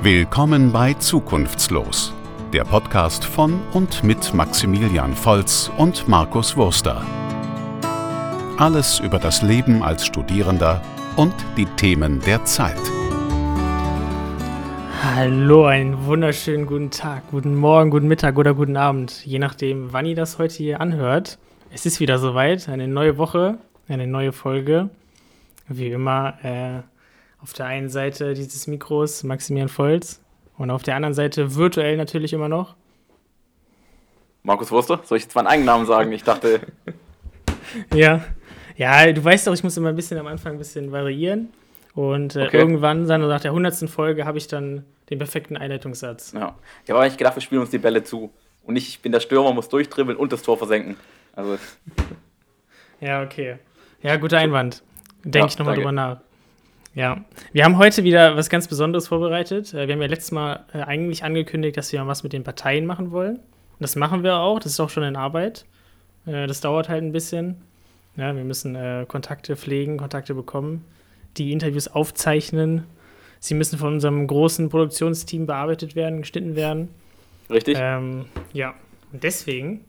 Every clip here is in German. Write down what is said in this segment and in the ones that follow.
Willkommen bei Zukunftslos, der Podcast von und mit Maximilian Volz und Markus Wurster. Alles über das Leben als Studierender und die Themen der Zeit. Hallo, einen wunderschönen guten Tag, guten Morgen, guten Mittag oder guten Abend, je nachdem, wann ihr das heute hier anhört. Es ist wieder soweit, eine neue Woche, eine neue Folge. Wie immer, äh, auf der einen Seite dieses Mikros Maximilian Volz und auf der anderen Seite virtuell natürlich immer noch. Markus Wurster? Soll ich jetzt meinen eigenen Namen sagen? Ich dachte. ja. Ja, du weißt doch, ich muss immer ein bisschen am Anfang ein bisschen variieren. Und äh, okay. irgendwann, dann nach der hundertsten Folge, habe ich dann den perfekten Einleitungssatz. Ja. Ich habe eigentlich gedacht, wir spielen uns die Bälle zu. Und ich bin der Stürmer, muss durchdribbeln und das Tor versenken. Also. ja, okay. Ja, guter Einwand. Denke ja, ich nochmal drüber nach. Ja, wir haben heute wieder was ganz Besonderes vorbereitet. Äh, wir haben ja letztes Mal äh, eigentlich angekündigt, dass wir was mit den Parteien machen wollen. Und das machen wir auch. Das ist auch schon in Arbeit. Äh, das dauert halt ein bisschen. Ja, wir müssen Kontakte pflegen, Kontakte bekommen, die Interviews aufzeichnen. Sie müssen von unserem großen Produktionsteam bearbeitet werden, geschnitten werden. Richtig. Ähm, ja, und deswegen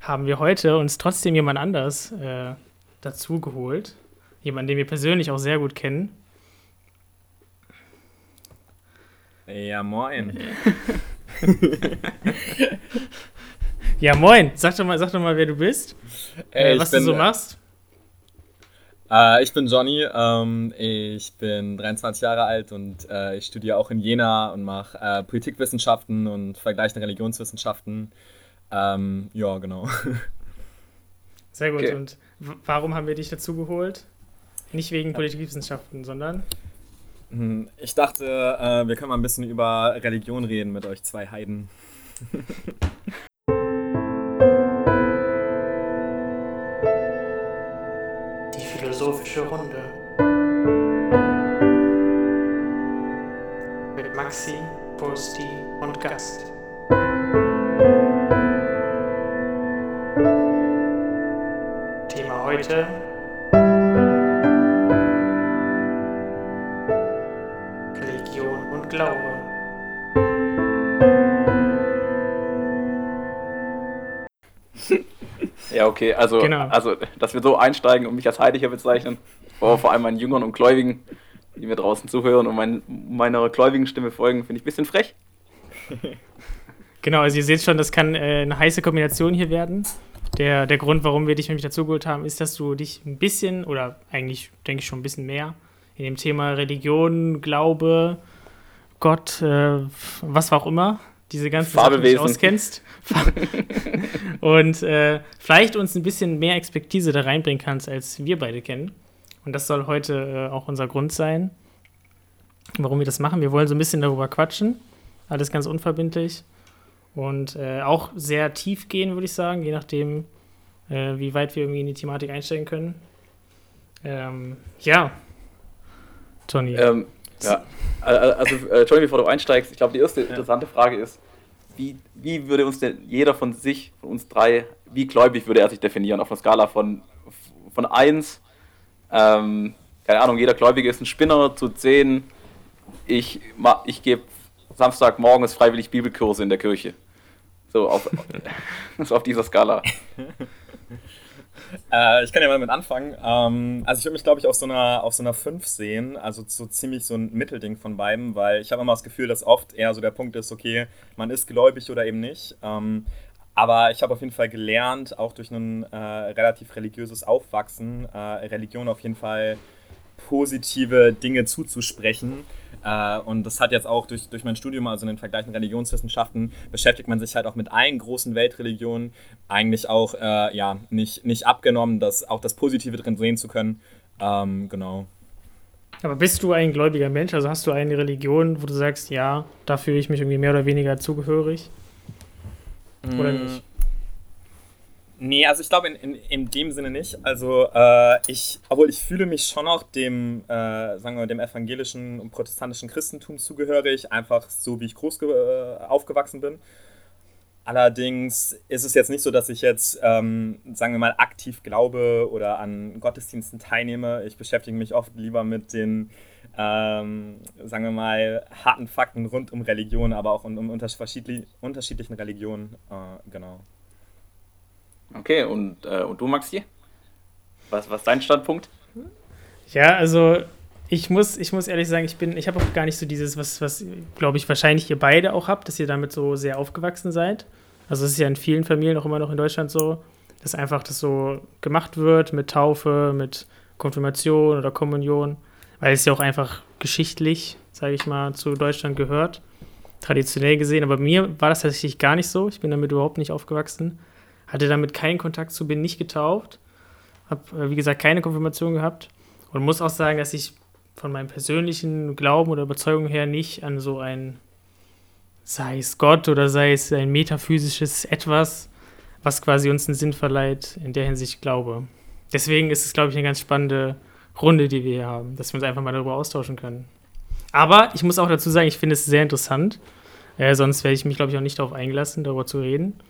haben wir heute uns trotzdem jemand anders äh, dazu geholt. Jemanden, den wir persönlich auch sehr gut kennen. Ja, moin. ja, moin. Sag doch mal, sag doch mal wer du bist. Äh, was bin, du so machst. Äh, ich bin Johnny. Ähm, ich bin 23 Jahre alt und äh, ich studiere auch in Jena und mache äh, Politikwissenschaften und vergleichende Religionswissenschaften. Ähm, ja, genau. Sehr gut. Okay. Und warum haben wir dich dazu geholt? Nicht wegen Politikwissenschaften, sondern ich dachte, äh, wir können mal ein bisschen über Religion reden mit euch zwei Heiden. Die philosophische Runde. Mit Maxi, Posti und Gast. Thema heute Glaube. Ja, okay, also, genau. also, dass wir so einsteigen und mich als Heiliger bezeichnen, vor, vor allem meinen Jüngern und Gläubigen, die mir draußen zuhören und mein, meiner gläubigen Stimme folgen, finde ich ein bisschen frech. Genau, also ihr seht schon, das kann äh, eine heiße Kombination hier werden. Der, der Grund, warum wir dich nämlich dazugeholt haben, ist, dass du dich ein bisschen, oder eigentlich denke ich schon ein bisschen mehr, in dem Thema Religion, Glaube, Gott, äh, was auch immer, diese ganzen Sachen die du auskennst. und äh, vielleicht uns ein bisschen mehr Expertise da reinbringen kannst, als wir beide kennen. Und das soll heute äh, auch unser Grund sein, warum wir das machen. Wir wollen so ein bisschen darüber quatschen. Alles ganz unverbindlich. Und äh, auch sehr tief gehen, würde ich sagen, je nachdem, äh, wie weit wir irgendwie in die Thematik einsteigen können. Ähm, ja, Tony. Ähm, ja, also, äh, Entschuldigung, bevor du einsteigst, ich glaube, die erste interessante Frage ist, wie, wie würde uns denn jeder von sich, von uns drei, wie gläubig würde er sich definieren? Auf einer Skala von, von 1, ähm, keine Ahnung, jeder Gläubige ist ein Spinner, zu 10, ich, ich gebe Samstagmorgens freiwillig Bibelkurse in der Kirche. So auf, so auf dieser Skala. Äh, ich kann ja mal mit anfangen. Ähm, also ich würde mich, glaube ich, auf so, einer, auf so einer 5 sehen. Also so ziemlich so ein Mittelding von beiden, weil ich habe immer das Gefühl, dass oft eher so der Punkt ist, okay, man ist gläubig oder eben nicht. Ähm, aber ich habe auf jeden Fall gelernt, auch durch ein äh, relativ religiöses Aufwachsen, äh, Religion auf jeden Fall positive Dinge zuzusprechen. Äh, und das hat jetzt auch durch, durch mein Studium, also in den vergleichenden Religionswissenschaften, beschäftigt man sich halt auch mit allen großen Weltreligionen, eigentlich auch äh, ja, nicht, nicht abgenommen, das, auch das Positive drin sehen zu können. Ähm, genau. Aber bist du ein gläubiger Mensch? Also hast du eine Religion, wo du sagst, ja, da fühle ich mich irgendwie mehr oder weniger zugehörig? Oder mm. nicht? Nee, also ich glaube in, in, in dem Sinne nicht. Also äh, ich, obwohl ich fühle mich schon noch dem, äh, sagen wir, dem evangelischen und protestantischen Christentum zugehörig, einfach so wie ich groß äh, aufgewachsen bin. Allerdings ist es jetzt nicht so, dass ich jetzt, ähm, sagen wir mal, aktiv glaube oder an Gottesdiensten teilnehme. Ich beschäftige mich oft lieber mit den, ähm, sagen wir mal, harten Fakten rund um Religion, aber auch um, um unterschiedli unterschiedlichen Religionen. Äh, genau. Okay, und, äh, und du, Maxi? Was, was ist dein Standpunkt? Ja, also ich muss, ich muss ehrlich sagen, ich bin, ich habe auch gar nicht so dieses, was, was glaube ich, wahrscheinlich ihr beide auch habt, dass ihr damit so sehr aufgewachsen seid. Also es ist ja in vielen Familien auch immer noch in Deutschland so, dass einfach das so gemacht wird mit Taufe, mit Konfirmation oder Kommunion, weil es ja auch einfach geschichtlich, sage ich mal, zu Deutschland gehört, traditionell gesehen. Aber mir war das tatsächlich gar nicht so. Ich bin damit überhaupt nicht aufgewachsen, hatte damit keinen Kontakt zu, bin nicht getauft, habe, äh, wie gesagt, keine Konfirmation gehabt und muss auch sagen, dass ich von meinem persönlichen Glauben oder Überzeugung her nicht an so ein, sei es Gott oder sei es ein metaphysisches Etwas, was quasi uns einen Sinn verleiht, in der Hinsicht glaube. Deswegen ist es, glaube ich, eine ganz spannende Runde, die wir hier haben, dass wir uns einfach mal darüber austauschen können. Aber ich muss auch dazu sagen, ich finde es sehr interessant. Äh, sonst werde ich mich, glaube ich, auch nicht darauf eingelassen, darüber zu reden.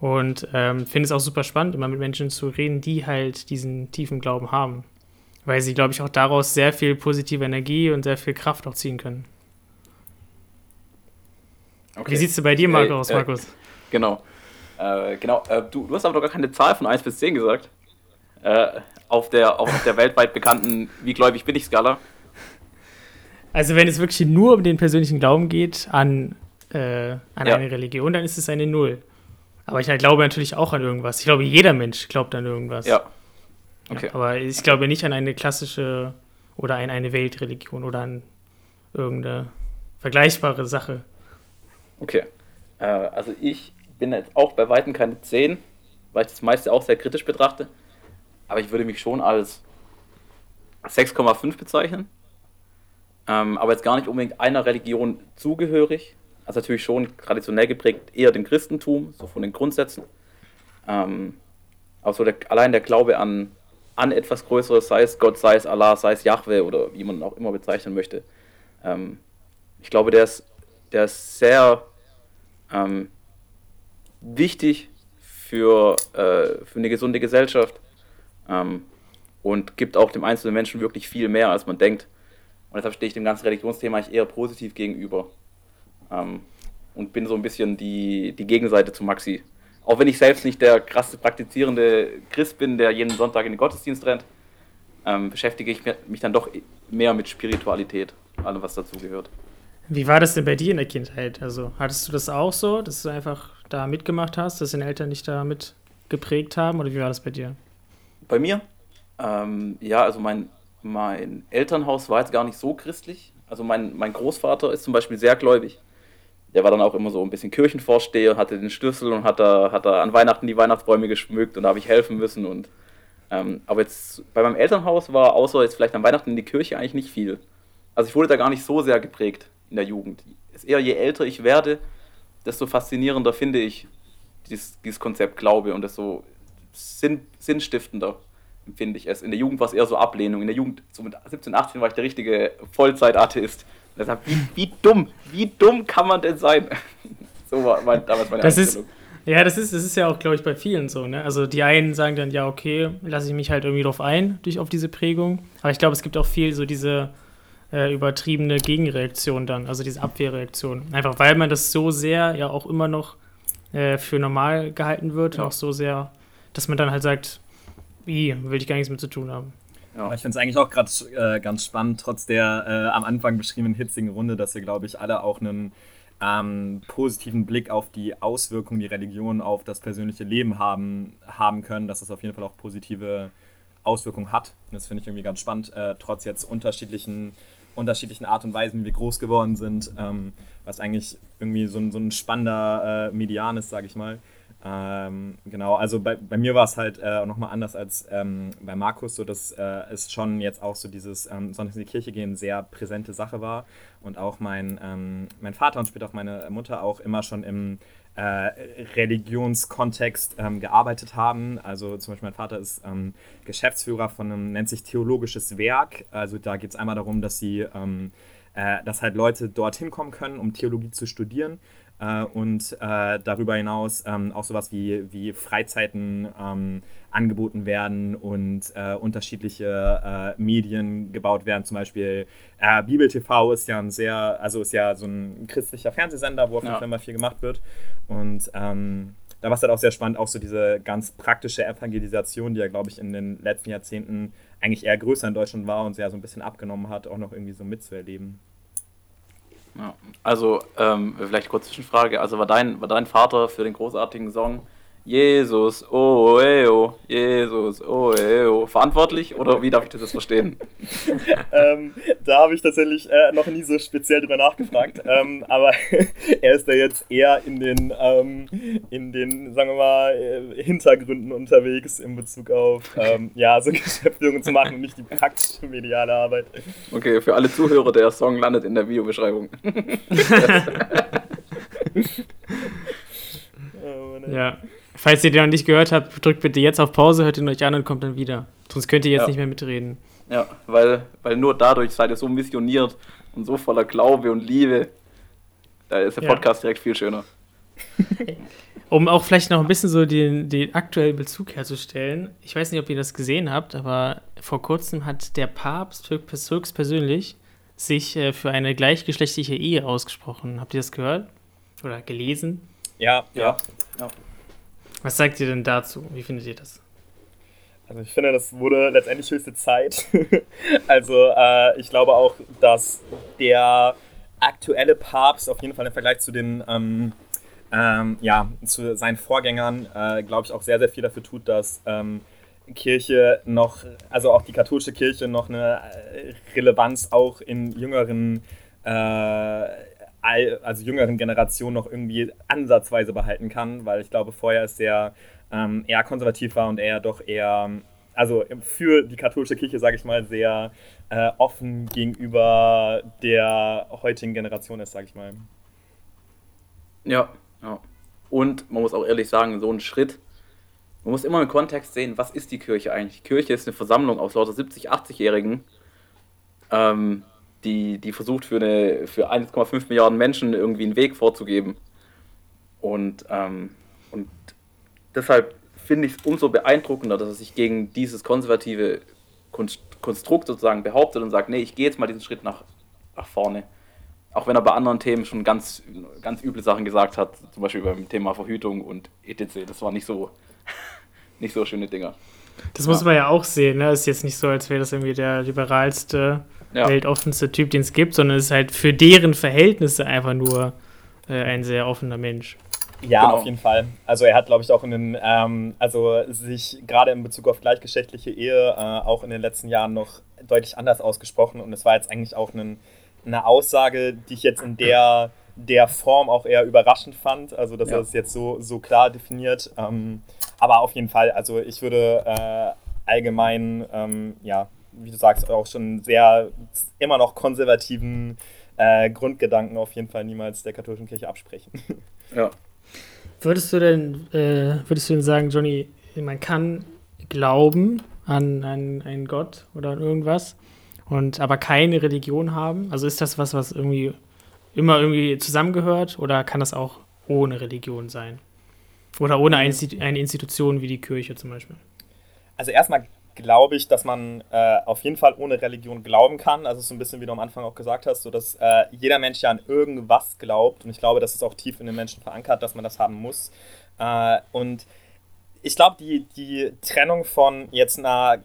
Und ähm, finde es auch super spannend, immer mit Menschen zu reden, die halt diesen tiefen Glauben haben weil sie, glaube ich, auch daraus sehr viel positive Energie und sehr viel Kraft auch ziehen können. Okay. Wie sieht es bei dir, Marco, äh, aus, Markus? Äh, genau. Äh, genau. Äh, du, du hast aber doch gar keine Zahl von 1 bis 10 gesagt. Äh, auf, der, auf der weltweit bekannten Wie gläubig bin ich Skala. Also, wenn es wirklich nur um den persönlichen Glauben geht an, äh, an ja. eine Religion, dann ist es eine Null. Aber ich glaube natürlich auch an irgendwas. Ich glaube, jeder Mensch glaubt an irgendwas. Ja. Okay. Ja, aber ich glaube nicht an eine klassische oder an eine Weltreligion oder an irgendeine vergleichbare Sache. Okay. Äh, also ich bin jetzt auch bei Weitem keine 10, weil ich das meiste auch sehr kritisch betrachte. Aber ich würde mich schon als 6,5 bezeichnen. Ähm, aber jetzt gar nicht unbedingt einer Religion zugehörig. Also natürlich schon traditionell geprägt eher dem Christentum, so von den Grundsätzen. Ähm, aber so der, allein der Glaube an an etwas Größeres, sei es Gott, sei es Allah, sei es Yahweh oder wie man auch immer bezeichnen möchte. Ähm, ich glaube, der ist, der ist sehr ähm, wichtig für, äh, für eine gesunde Gesellschaft ähm, und gibt auch dem einzelnen Menschen wirklich viel mehr, als man denkt. Und deshalb stehe ich dem ganzen Religionsthema eigentlich eher positiv gegenüber ähm, und bin so ein bisschen die, die Gegenseite zu Maxi auch wenn ich selbst nicht der krasse praktizierende Christ bin, der jeden Sonntag in den Gottesdienst rennt, ähm, beschäftige ich mich dann doch mehr mit Spiritualität, allem was dazu gehört. Wie war das denn bei dir in der Kindheit? Also hattest du das auch so, dass du einfach da mitgemacht hast, dass deine Eltern dich da mit geprägt haben oder wie war das bei dir? Bei mir? Ähm, ja, also mein, mein Elternhaus war jetzt gar nicht so christlich. Also mein, mein Großvater ist zum Beispiel sehr gläubig der war dann auch immer so ein bisschen Kirchenvorsteher, hatte den Schlüssel und hat da, hat da an Weihnachten die Weihnachtsbäume geschmückt und da habe ich helfen müssen. Und, ähm, aber jetzt bei meinem Elternhaus war außer jetzt vielleicht an Weihnachten in die Kirche eigentlich nicht viel. Also ich wurde da gar nicht so sehr geprägt in der Jugend. Es ist eher je älter ich werde, desto faszinierender finde ich dieses, dieses Konzept Glaube und desto sinn, sinnstiftender empfinde ich es. In der Jugend war es eher so Ablehnung. In der Jugend, so mit 17, 18 war ich der richtige Vollzeit-Atheist. Deshalb, wie, wie dumm, wie dumm kann man denn sein? so war mein, damals meine das Einstellung. Ist, ja, das ist, das ist ja auch, glaube ich, bei vielen so. Ne? Also die einen sagen dann, ja, okay, lasse ich mich halt irgendwie drauf ein, durch auf diese Prägung. Aber ich glaube, es gibt auch viel so diese äh, übertriebene Gegenreaktion dann, also diese Abwehrreaktion. Einfach weil man das so sehr ja auch immer noch äh, für normal gehalten wird, ja. auch so sehr, dass man dann halt sagt, wie, will ich gar nichts mit zu tun haben. Ja. Ich finde es eigentlich auch gerade äh, ganz spannend, trotz der äh, am Anfang beschriebenen hitzigen Runde, dass wir, glaube ich, alle auch einen ähm, positiven Blick auf die Auswirkungen, die Religion auf das persönliche Leben haben, haben können, dass das auf jeden Fall auch positive Auswirkungen hat. Das finde ich irgendwie ganz spannend, äh, trotz jetzt unterschiedlichen, unterschiedlichen Art und Weisen, wie wir groß geworden sind, ähm, was eigentlich irgendwie so ein, so ein spannender äh, Median ist, sage ich mal. Ähm, genau, also bei, bei mir war es halt äh, nochmal anders als ähm, bei Markus, so dass äh, es schon jetzt auch so dieses ähm, Sonntags in die Kirche gehen sehr präsente Sache war und auch mein, ähm, mein Vater und später auch meine Mutter auch immer schon im äh, Religionskontext ähm, gearbeitet haben. Also zum Beispiel mein Vater ist ähm, Geschäftsführer von einem, nennt sich Theologisches Werk. Also da geht es einmal darum, dass sie, äh, dass halt Leute dorthin kommen können, um Theologie zu studieren äh, und äh, darüber hinaus ähm, auch sowas wie, wie Freizeiten ähm, angeboten werden und äh, unterschiedliche äh, Medien gebaut werden. Zum Beispiel äh, Bibel TV ist ja ein sehr, also ist ja so ein christlicher Fernsehsender, wo auf jeden. Fall mal viel gemacht wird. Und ähm, da war es halt auch sehr spannend, auch so diese ganz praktische Evangelisation, die ja, glaube ich, in den letzten Jahrzehnten eigentlich eher größer in Deutschland war und sehr so ein bisschen abgenommen hat, auch noch irgendwie so mitzuerleben. Also, ähm, vielleicht kurz Zwischenfrage. Also, war dein, war dein Vater für den großartigen Song Jesus, oh, eh, oh, Jesus, oh, eh, oh, verantwortlich oder wie darf ich das jetzt verstehen? ähm, da habe ich tatsächlich äh, noch nie so speziell drüber nachgefragt, ähm, aber er ist da jetzt eher in den, ähm, in den, sagen wir mal, äh, Hintergründen unterwegs in Bezug auf, ähm, ja, so Geschäftsführung zu machen und nicht die praktische mediale Arbeit. Okay, für alle Zuhörer, der Song landet in der Videobeschreibung. oh, ja. Falls ihr den noch nicht gehört habt, drückt bitte jetzt auf Pause, hört ihn euch an und kommt dann wieder. Sonst könnt ihr jetzt ja. nicht mehr mitreden. Ja, weil, weil nur dadurch seid ihr so missioniert und so voller Glaube und Liebe. Da ist der ja. Podcast direkt viel schöner. um auch vielleicht noch ein bisschen so den, den aktuellen Bezug herzustellen. Ich weiß nicht, ob ihr das gesehen habt, aber vor kurzem hat der Papst höchstpersönlich sich äh, für eine gleichgeschlechtliche Ehe ausgesprochen. Habt ihr das gehört? Oder gelesen? Ja, ja. ja. Was sagt ihr denn dazu? Wie findet ihr das? Also ich finde, das wurde letztendlich höchste Zeit. also äh, ich glaube auch, dass der aktuelle Papst auf jeden Fall im Vergleich zu den ähm, ähm, ja, zu seinen Vorgängern, äh, glaube ich, auch sehr, sehr viel dafür tut, dass ähm, Kirche noch, also auch die katholische Kirche noch eine äh, Relevanz auch in jüngeren äh, also jüngeren Generation noch irgendwie ansatzweise behalten kann, weil ich glaube, vorher ist er ähm, eher konservativ war und er doch eher, also für die katholische Kirche, sage ich mal, sehr äh, offen gegenüber der heutigen Generation ist, sage ich mal. Ja, ja. Und man muss auch ehrlich sagen, so ein Schritt, man muss immer im Kontext sehen, was ist die Kirche eigentlich? Die Kirche ist eine Versammlung aus lauter 70-, 80-Jährigen. Ähm, die, die versucht für, eine, für 1,5 Milliarden Menschen irgendwie einen Weg vorzugeben. Und, ähm, und deshalb finde ich es umso beeindruckender, dass er sich gegen dieses konservative Konstrukt sozusagen behauptet und sagt, nee, ich gehe jetzt mal diesen Schritt nach, nach vorne. Auch wenn er bei anderen Themen schon ganz, ganz üble Sachen gesagt hat, zum Beispiel beim Thema Verhütung und etc. Das waren nicht so, nicht so schöne Dinger. Das ja. muss man ja auch sehen, ne? Ist jetzt nicht so, als wäre das irgendwie der liberalste ja. weltoffenste Typ, den es gibt, sondern es ist halt für deren Verhältnisse einfach nur äh, ein sehr offener Mensch. Ja, genau. auf jeden Fall. Also er hat, glaube ich, auch in den, ähm, also sich gerade in Bezug auf gleichgeschlechtliche Ehe äh, auch in den letzten Jahren noch deutlich anders ausgesprochen und es war jetzt eigentlich auch ein, eine Aussage, die ich jetzt in der, der Form auch eher überraschend fand, also dass ja. er es jetzt so, so klar definiert. Ähm, aber auf jeden Fall, also ich würde äh, allgemein, ähm, ja, wie du sagst, auch schon sehr immer noch konservativen äh, Grundgedanken auf jeden Fall niemals der katholischen Kirche absprechen. Ja. Würdest du denn, äh, würdest du denn sagen, Johnny, man kann glauben an, an einen Gott oder an irgendwas und aber keine Religion haben? Also ist das was, was irgendwie immer irgendwie zusammengehört oder kann das auch ohne Religion sein? Oder ohne eine Institution wie die Kirche zum Beispiel? Also erstmal glaube ich, dass man äh, auf jeden Fall ohne Religion glauben kann. Also so ein bisschen, wie du am Anfang auch gesagt hast, so dass äh, jeder Mensch ja an irgendwas glaubt. Und ich glaube, das ist auch tief in den Menschen verankert, dass man das haben muss. Äh, und ich glaube, die, die Trennung von jetzt einer,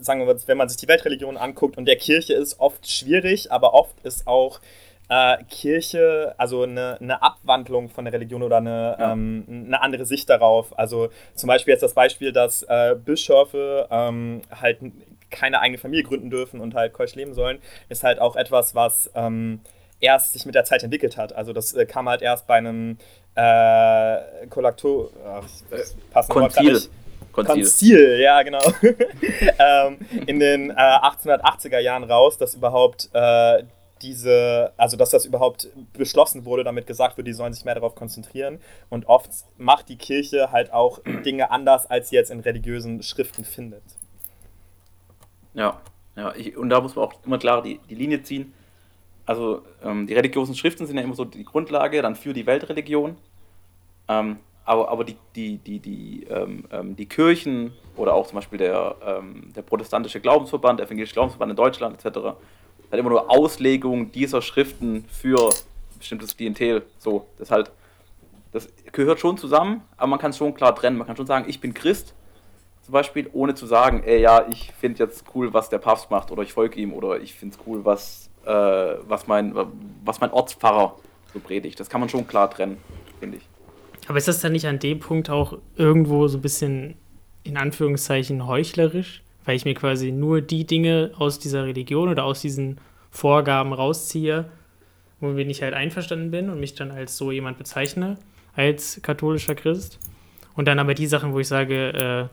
sagen wir mal, wenn man sich die Weltreligion anguckt und der Kirche ist oft schwierig, aber oft ist auch äh, Kirche, also eine, eine, Abwandlung von der Religion oder eine, ja. ähm, eine andere Sicht darauf. Also zum Beispiel jetzt das Beispiel, dass äh, Bischöfe ähm, halt keine eigene Familie gründen dürfen und halt keusch leben sollen, ist halt auch etwas, was ähm, erst sich mit der Zeit entwickelt hat. Also das äh, kam halt erst bei einem äh, Kollaktor... Ach, Konzil. Konzil. Konzil, ja, genau. ähm, in den äh, 1880er Jahren raus, dass überhaupt äh, diese, also dass das überhaupt beschlossen wurde, damit gesagt wird, die sollen sich mehr darauf konzentrieren. Und oft macht die Kirche halt auch Dinge anders, als sie jetzt in religiösen Schriften findet. Ja, ja, ich, und da muss man auch immer klar die, die Linie ziehen. also ähm, die religiösen Schriften sind ja immer so die Grundlage dann für die Weltreligion. Ähm, aber aber die, die, die, die, ähm, ähm die Kirchen oder auch zum Beispiel der, ähm, der protestantische Glaubensverband, der evangelische Glaubensverband in Deutschland etc., hat immer nur Auslegung dieser Schriften für bestimmtes Klientel. So, das halt, das gehört schon zusammen, aber man kann es schon klar trennen. Man kann schon sagen, ich bin Christ, zum Beispiel, ohne zu sagen, ey, ja, ich finde jetzt cool, was der Papst macht oder ich folge ihm oder ich finde es cool, was, äh, was, mein, was mein Ortspfarrer so predigt. Das kann man schon klar trennen, finde ich. Aber ist das dann nicht an dem Punkt auch irgendwo so ein bisschen in Anführungszeichen heuchlerisch? Weil ich mir quasi nur die Dinge aus dieser Religion oder aus diesen Vorgaben rausziehe, womit ich halt einverstanden bin und mich dann als so jemand bezeichne, als katholischer Christ. Und dann aber die Sachen, wo ich sage,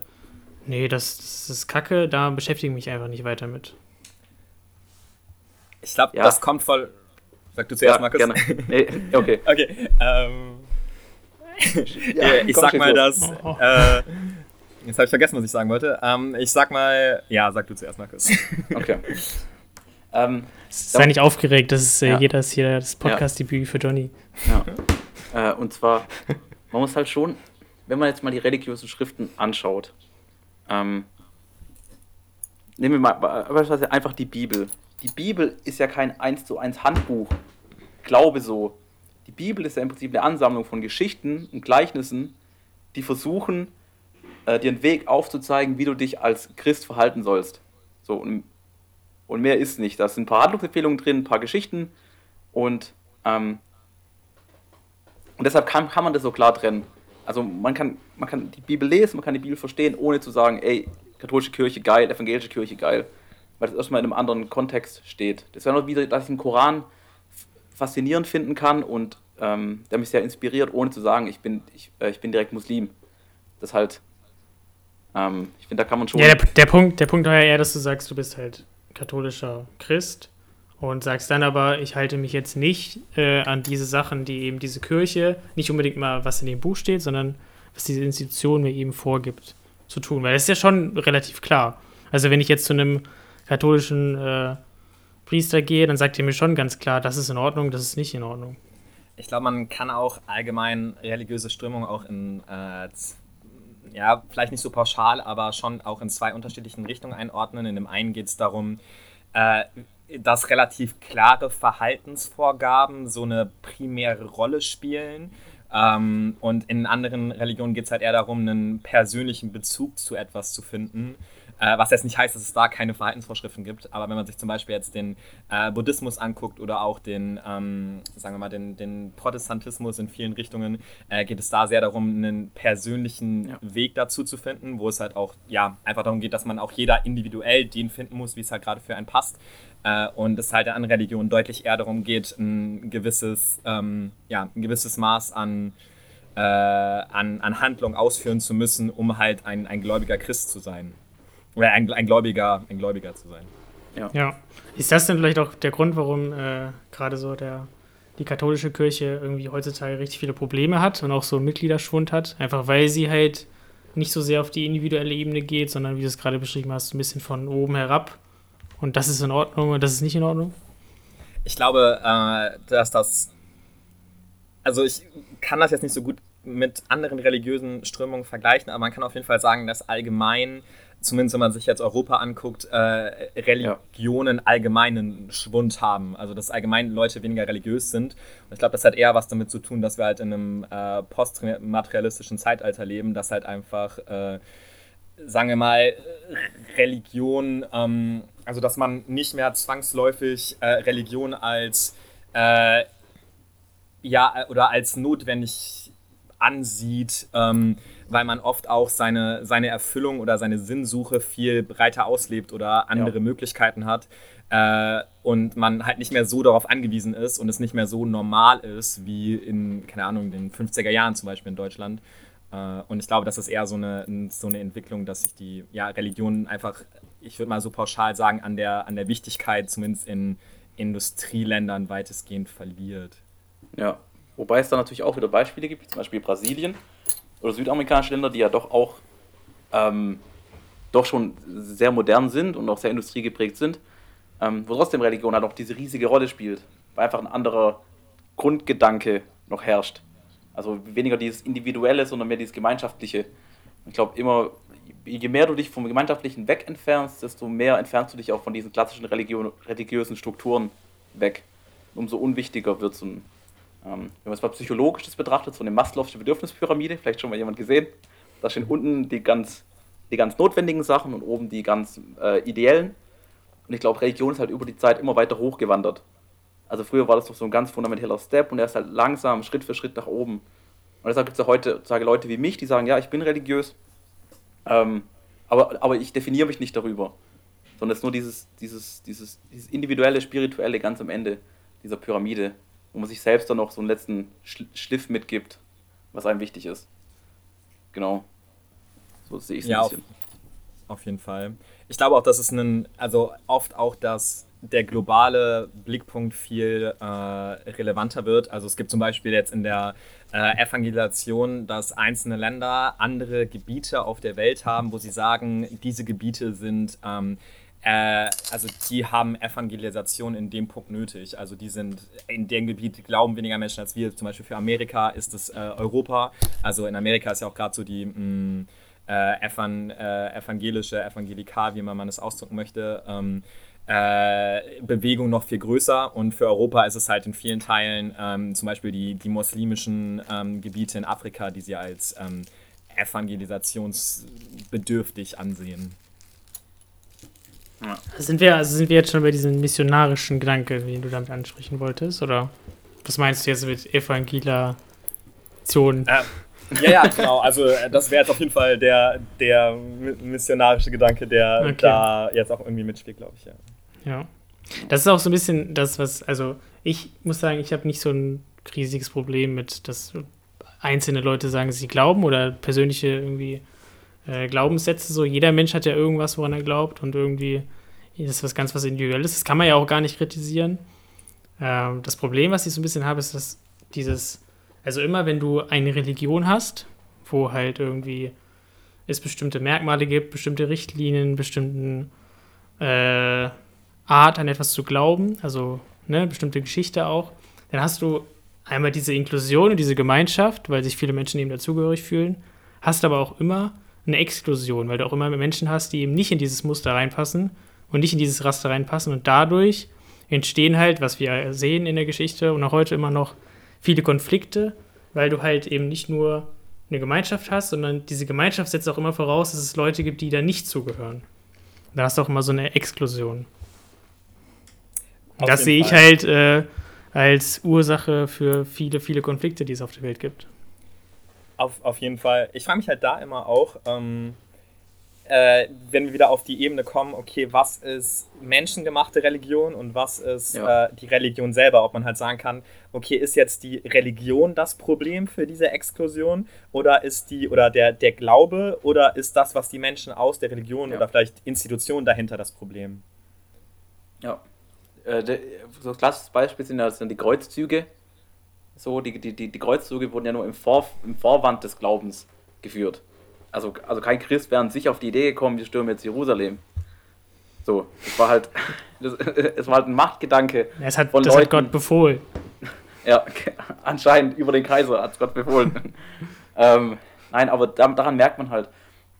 äh, nee, das, das ist kacke, da beschäftige ich mich einfach nicht weiter mit. Ich glaube, ja. das kommt voll. Sag du zuerst, ja, Markus. Gerne. Nee, okay. okay. Ähm, ja, ich sag mal, dass. Oh. Äh, jetzt habe ich vergessen, was ich sagen wollte. Ähm, ich sag mal. Ja, sag du zuerst, Markus. Okay. Ähm, Sei nicht aufgeregt, das ist äh, ja. jeder ist hier das Podcast-Debüt für Johnny. Ja. Äh, und zwar, man muss halt schon, wenn man jetzt mal die religiösen Schriften anschaut, ähm, nehmen wir mal beispielsweise einfach die Bibel. Die Bibel ist ja kein 1 zu 1 Handbuch. Glaube so. Die Bibel ist ja im Prinzip eine Ansammlung von Geschichten und Gleichnissen, die versuchen, äh, dir einen Weg aufzuzeigen, wie du dich als Christ verhalten sollst. So, und und mehr ist nicht. Da sind ein paar Handlungsempfehlungen drin, ein paar Geschichten und, ähm, und deshalb kann, kann man das so klar trennen. Also man kann, man kann die Bibel lesen, man kann die Bibel verstehen, ohne zu sagen, ey, katholische Kirche geil, evangelische Kirche geil. Weil das erstmal in einem anderen Kontext steht. Das wäre noch wieder, dass ich den Koran faszinierend finden kann und ähm, der mich sehr inspiriert, ohne zu sagen, ich bin, ich, äh, ich bin direkt Muslim. Das halt, ähm, ich finde, da kann man schon. Ja, der, der, Punkt, der Punkt war ja eher, dass du sagst, du bist halt katholischer Christ und sagst dann aber, ich halte mich jetzt nicht äh, an diese Sachen, die eben diese Kirche, nicht unbedingt mal, was in dem Buch steht, sondern was diese Institution mir eben vorgibt zu tun. Weil das ist ja schon relativ klar. Also wenn ich jetzt zu einem katholischen äh, Priester gehe, dann sagt er mir schon ganz klar, das ist in Ordnung, das ist nicht in Ordnung. Ich glaube, man kann auch allgemein religiöse Strömungen auch in, äh, ja, vielleicht nicht so pauschal, aber schon auch in zwei unterschiedlichen Richtungen einordnen. In dem einen geht es darum, äh, dass relativ klare Verhaltensvorgaben so eine primäre Rolle spielen. Ähm, und in anderen Religionen geht es halt eher darum, einen persönlichen Bezug zu etwas zu finden. Äh, was jetzt nicht heißt, dass es da keine Verhaltensvorschriften gibt, aber wenn man sich zum Beispiel jetzt den äh, Buddhismus anguckt oder auch den, ähm, sagen wir mal, den, den Protestantismus in vielen Richtungen, äh, geht es da sehr darum, einen persönlichen ja. Weg dazu zu finden, wo es halt auch ja, einfach darum geht, dass man auch jeder individuell den finden muss, wie es halt gerade für einen passt. Äh, und es halt in anderen Religionen deutlich eher darum geht, ein gewisses, ähm, ja, ein gewisses Maß an, äh, an, an Handlung ausführen zu müssen, um halt ein, ein gläubiger Christ zu sein. Oder ein, ein, Gläubiger, ein Gläubiger zu sein. Ja. ja. Ist das denn vielleicht auch der Grund, warum äh, gerade so der, die katholische Kirche irgendwie heutzutage richtig viele Probleme hat und auch so einen Mitgliederschwund hat? Einfach weil sie halt nicht so sehr auf die individuelle Ebene geht, sondern wie du es gerade beschrieben hast, ein bisschen von oben herab. Und das ist in Ordnung und das ist nicht in Ordnung? Ich glaube, äh, dass das. Also, ich kann das jetzt nicht so gut mit anderen religiösen Strömungen vergleichen, aber man kann auf jeden Fall sagen, dass allgemein zumindest wenn man sich jetzt Europa anguckt, äh, Religionen ja. allgemeinen Schwund haben. Also dass allgemein Leute weniger religiös sind. Und ich glaube, das hat eher was damit zu tun, dass wir halt in einem äh, postmaterialistischen Zeitalter leben, dass halt einfach, äh, sagen wir mal, Religion, ähm, also dass man nicht mehr zwangsläufig äh, Religion als äh, ja oder als notwendig ansieht. Ähm, weil man oft auch seine, seine Erfüllung oder seine Sinnsuche viel breiter auslebt oder andere ja. Möglichkeiten hat äh, und man halt nicht mehr so darauf angewiesen ist und es nicht mehr so normal ist wie in, keine Ahnung, den 50er Jahren zum Beispiel in Deutschland. Äh, und ich glaube, das ist eher so eine, so eine Entwicklung, dass sich die ja, Religion einfach, ich würde mal so pauschal sagen, an der, an der Wichtigkeit zumindest in Industrieländern weitestgehend verliert. Ja, wobei es da natürlich auch wieder Beispiele gibt, wie zum Beispiel Brasilien, oder südamerikanische Länder, die ja doch auch ähm, doch schon sehr modern sind und auch sehr industriegeprägt sind, ähm, wo trotzdem Religion halt auch diese riesige Rolle spielt. weil einfach ein anderer Grundgedanke noch herrscht. Also weniger dieses Individuelle, sondern mehr dieses Gemeinschaftliche. Ich glaube, immer, je mehr du dich vom Gemeinschaftlichen weg entfernst, desto mehr entfernst du dich auch von diesen klassischen Religion, religiösen Strukturen weg. Umso unwichtiger wird so ein, wenn man es mal psychologisch betrachtet, so eine Maslow'sche Bedürfnispyramide, vielleicht schon mal jemand gesehen. Da stehen unten die ganz, die ganz notwendigen Sachen und oben die ganz äh, ideellen. Und ich glaube, Religion ist halt über die Zeit immer weiter hochgewandert. Also früher war das doch so ein ganz fundamentaler Step und er ist halt langsam, Schritt für Schritt nach oben. Und deshalb gibt es ja heutzutage Leute wie mich, die sagen, ja, ich bin religiös, ähm, aber, aber ich definiere mich nicht darüber. Sondern es ist nur dieses, dieses, dieses, dieses individuelle, spirituelle ganz am Ende dieser Pyramide, wo man sich selbst dann noch so einen letzten Schliff mitgibt, was einem wichtig ist. Genau. So sehe ich es ja, ein bisschen. Auf, auf jeden Fall. Ich glaube auch, dass es ein, also oft auch das der globale Blickpunkt viel äh, relevanter wird. Also es gibt zum Beispiel jetzt in der äh, Evangelisation, dass einzelne Länder andere Gebiete auf der Welt haben, wo sie sagen, diese Gebiete sind, ähm, äh, also die haben Evangelisation in dem Punkt nötig. Also die sind in dem Gebiet glauben weniger Menschen als wir. Zum Beispiel für Amerika ist es äh, Europa. Also in Amerika ist ja auch gerade so die mh, mm, äh, evan, äh, evangelische, evangelikal, wie man es ausdrücken möchte. Ähm, äh, Bewegung noch viel größer und für Europa ist es halt in vielen Teilen ähm, zum Beispiel die, die muslimischen ähm, Gebiete in Afrika, die sie als ähm, evangelisationsbedürftig ansehen. Ja. Sind, wir, also sind wir jetzt schon bei diesem missionarischen Gedanke, den du damit ansprechen wolltest? Oder was meinst du jetzt mit Evangelisation? Äh, ja, ja, genau. Also äh, das wäre jetzt auf jeden Fall der, der missionarische Gedanke, der okay. da jetzt auch irgendwie mitspielt, glaube ich, ja. Ja. Das ist auch so ein bisschen das, was, also ich muss sagen, ich habe nicht so ein riesiges Problem mit, dass einzelne Leute sagen, sie glauben oder persönliche irgendwie äh, Glaubenssätze. So, jeder Mensch hat ja irgendwas, woran er glaubt und irgendwie ist das ganz was Individuelles. Das kann man ja auch gar nicht kritisieren. Ähm, das Problem, was ich so ein bisschen habe, ist, dass dieses, also immer wenn du eine Religion hast, wo halt irgendwie es bestimmte Merkmale gibt, bestimmte Richtlinien, bestimmten äh, Art an etwas zu glauben, also ne, bestimmte Geschichte auch, dann hast du einmal diese Inklusion und diese Gemeinschaft, weil sich viele Menschen eben dazugehörig fühlen, hast aber auch immer eine Exklusion, weil du auch immer Menschen hast, die eben nicht in dieses Muster reinpassen und nicht in dieses Raster reinpassen und dadurch entstehen halt, was wir sehen in der Geschichte und auch heute immer noch, viele Konflikte, weil du halt eben nicht nur eine Gemeinschaft hast, sondern diese Gemeinschaft setzt auch immer voraus, dass es Leute gibt, die da nicht zugehören. Da hast du auch immer so eine Exklusion. Auf das sehe ich halt äh, als Ursache für viele, viele Konflikte, die es auf der Welt gibt. Auf, auf jeden Fall. Ich frage mich halt da immer auch, ähm, äh, wenn wir wieder auf die Ebene kommen, okay, was ist menschengemachte Religion und was ist ja. äh, die Religion selber? Ob man halt sagen kann, okay, ist jetzt die Religion das Problem für diese Exklusion oder ist die oder der, der Glaube oder ist das, was die Menschen aus der Religion ja. oder vielleicht Institutionen dahinter das Problem? Ja, äh, so ein klassisches Beispiel sind ja sind die Kreuzzüge. So, die, die, die, die Kreuzzüge wurden ja nur im, Vor, im Vorwand des Glaubens geführt. Also, also kein Christ wäre an sich auf die Idee gekommen, wir stürmen jetzt Jerusalem. So, es war halt, das, es war halt ein Machtgedanke. Es hat, von das Leuten. hat Gott befohlen. Ja, anscheinend über den Kaiser hat es Gott befohlen. ähm, nein, aber daran merkt man halt,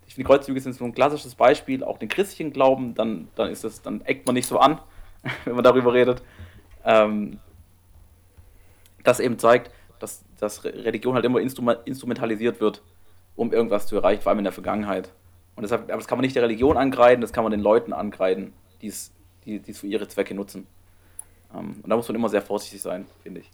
ich finde, Kreuzzüge sind so ein klassisches Beispiel, auch den christlichen Glauben, dann, dann ist es, dann eckt man nicht so an. wenn man darüber redet, ähm, das eben zeigt, dass, dass Religion halt immer instrumentalisiert wird, um irgendwas zu erreichen, vor allem in der Vergangenheit. Und deshalb, aber das kann man nicht der Religion angreifen, das kann man den Leuten angreifen, die es für ihre Zwecke nutzen. Ähm, und da muss man immer sehr vorsichtig sein, finde ich.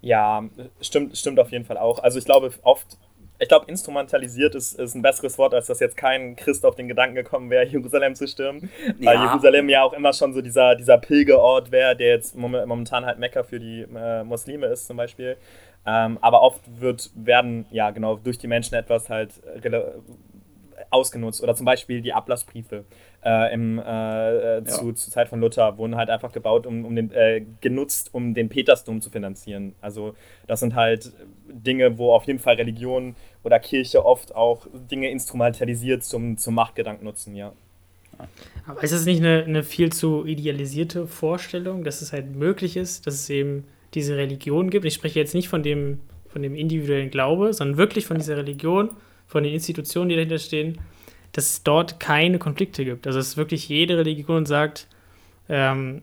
Ja, stimmt, stimmt auf jeden Fall auch. Also ich glaube, oft ich glaube, instrumentalisiert ist, ist ein besseres Wort, als dass jetzt kein Christ auf den Gedanken gekommen wäre, Jerusalem zu stürmen. Ja. Weil Jerusalem ja auch immer schon so dieser, dieser Pilgerort wäre, der jetzt momentan halt Mekka für die äh, Muslime ist, zum Beispiel. Ähm, aber oft wird, werden, ja, genau, durch die Menschen etwas halt ausgenutzt. Oder zum Beispiel die Ablassbriefe äh, im, äh, äh zu, ja. zur Zeit von Luther wurden halt einfach gebaut, um, um den, äh, genutzt, um den Petersdom zu finanzieren. Also das sind halt Dinge, wo auf jeden Fall Religion oder Kirche oft auch Dinge instrumentalisiert zum, zum Machtgedanken nutzen, ja. Aber ist das nicht eine, eine viel zu idealisierte Vorstellung, dass es halt möglich ist, dass es eben diese Religion gibt? Ich spreche jetzt nicht von dem, von dem individuellen Glaube, sondern wirklich von dieser Religion, von den Institutionen, die dahinter stehen, dass es dort keine Konflikte gibt. Also dass wirklich jede Religion sagt, ähm,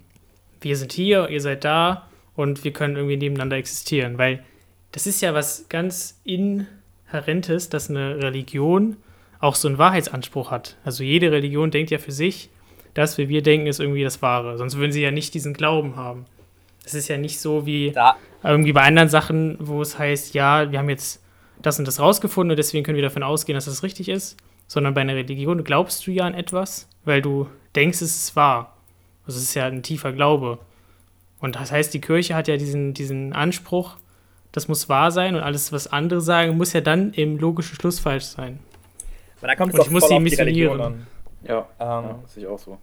wir sind hier, ihr seid da und wir können irgendwie nebeneinander existieren. Weil das ist ja was ganz Inhärentes, dass eine Religion auch so einen Wahrheitsanspruch hat. Also jede Religion denkt ja für sich, das, wie wir denken, ist irgendwie das Wahre. Sonst würden sie ja nicht diesen Glauben haben. Es ist ja nicht so wie da. irgendwie bei anderen Sachen, wo es heißt, ja, wir haben jetzt das und das rausgefunden und deswegen können wir davon ausgehen, dass das richtig ist. Sondern bei einer Religion glaubst du ja an etwas, weil du denkst, es ist wahr. Also es ist ja ein tiefer Glaube. Und das heißt, die Kirche hat ja diesen, diesen Anspruch, das muss wahr sein und alles, was andere sagen, muss ja dann im logischen Schluss falsch sein. Aber da kommt es und ich muss sie missionieren. Ja, ähm, ja, das sehe ich auch so.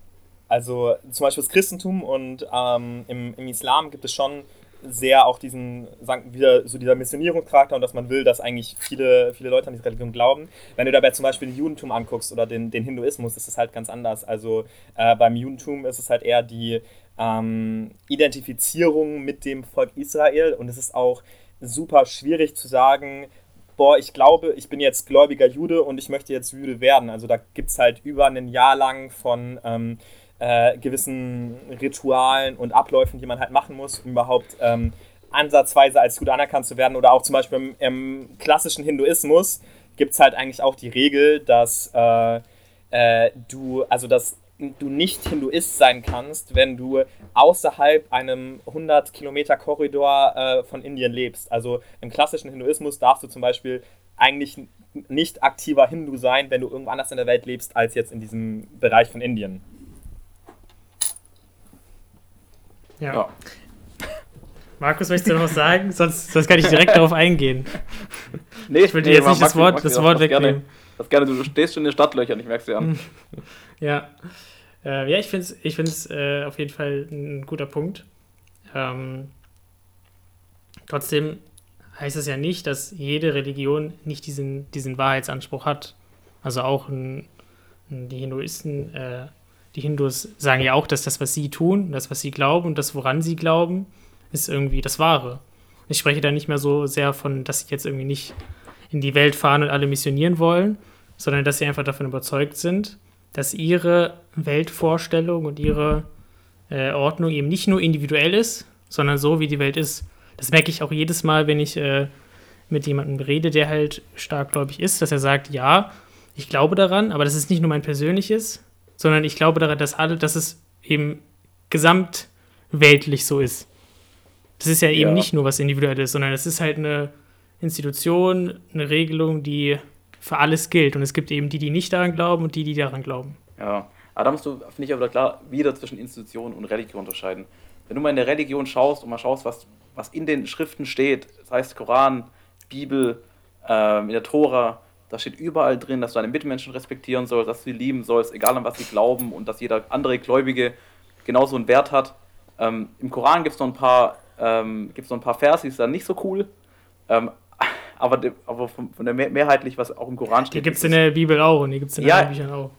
Also zum Beispiel das Christentum und ähm, im, im Islam gibt es schon sehr auch diesen, sagen wieder so dieser Missionierungscharakter und dass man will, dass eigentlich viele, viele Leute an diese Religion glauben. Wenn du dabei zum Beispiel den Judentum anguckst oder den, den Hinduismus, ist es halt ganz anders. Also äh, beim Judentum ist es halt eher die ähm, Identifizierung mit dem Volk Israel und es ist auch super schwierig zu sagen, boah, ich glaube, ich bin jetzt gläubiger Jude und ich möchte jetzt Jude werden. Also da gibt es halt über ein Jahr lang von ähm, äh, gewissen Ritualen und Abläufen, die man halt machen muss, um überhaupt ähm, ansatzweise als Jude anerkannt zu werden. Oder auch zum Beispiel im, im klassischen Hinduismus gibt es halt eigentlich auch die Regel, dass äh, äh, du, also dass du nicht Hinduist sein kannst, wenn du außerhalb einem 100 Kilometer Korridor äh, von Indien lebst. Also im klassischen Hinduismus darfst du zum Beispiel eigentlich nicht aktiver Hindu sein, wenn du irgendwo anders in der Welt lebst, als jetzt in diesem Bereich von Indien. Ja. ja. Markus, möchtest du noch was sagen? Sonst, sonst kann ich direkt darauf eingehen. Nee, ich will dir nee, jetzt nicht das Wort, das Wort wegnehmen. das gerne, du stehst schon in den Stadtlöchern, ich merke es dir an. ja. Äh, ja, ich finde es ich find's, äh, auf jeden Fall ein guter Punkt. Ähm, trotzdem heißt es ja nicht, dass jede Religion nicht diesen, diesen Wahrheitsanspruch hat. Also auch ein, die Hinduisten, äh, die Hindus sagen ja auch, dass das, was sie tun, das, was sie glauben und das, woran sie glauben, ist irgendwie das Wahre. Ich spreche da nicht mehr so sehr von, dass sie jetzt irgendwie nicht in die Welt fahren und alle missionieren wollen, sondern dass sie einfach davon überzeugt sind, dass ihre Weltvorstellung und ihre äh, Ordnung eben nicht nur individuell ist, sondern so, wie die Welt ist. Das merke ich auch jedes Mal, wenn ich äh, mit jemandem rede, der halt starkgläubig ist, dass er sagt, ja, ich glaube daran, aber das ist nicht nur mein persönliches, sondern ich glaube daran, dass alle, dass es eben gesamtweltlich so ist. Das ist ja eben ja. nicht nur was Individuelles, sondern es ist halt eine Institution, eine Regelung, die für alles gilt. Und es gibt eben die, die nicht daran glauben und die, die daran glauben. Ja, aber da musst du, finde ich aber klar, wieder zwischen Institution und Religion unterscheiden. Wenn du mal in der Religion schaust und mal schaust, was, was in den Schriften steht, das heißt Koran, Bibel, äh, in der Tora, da steht überall drin, dass du deine Mitmenschen respektieren sollst, dass du sie lieben sollst, egal an was sie glauben und dass jeder andere Gläubige genauso einen Wert hat. Ähm, Im Koran gibt es noch ein paar, ähm, gibt's noch ein paar Verse, die sind dann nicht so cool. Ähm, aber, aber von, von, der mehrheitlich, was auch im Koran steht. Die gibt es in der Bibel auch und die gibt es in ja, anderen Büchern auch.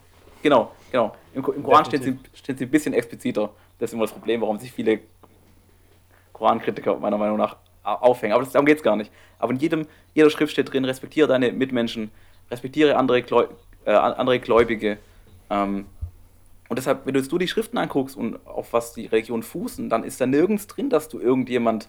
Genau, genau. Im, im Koran steht sie, steht sie ein bisschen expliziter. Das ist immer das Problem, warum sich viele Korankritiker meiner Meinung nach aufhängen. Aber das, darum geht es gar nicht. Aber in jedem, jeder Schrift steht drin, respektiere deine Mitmenschen, respektiere andere, Gläu äh, andere Gläubige. Ähm, und deshalb, wenn du jetzt du die Schriften anguckst und auf was die Religion fußen, dann ist da nirgends drin, dass du irgendjemand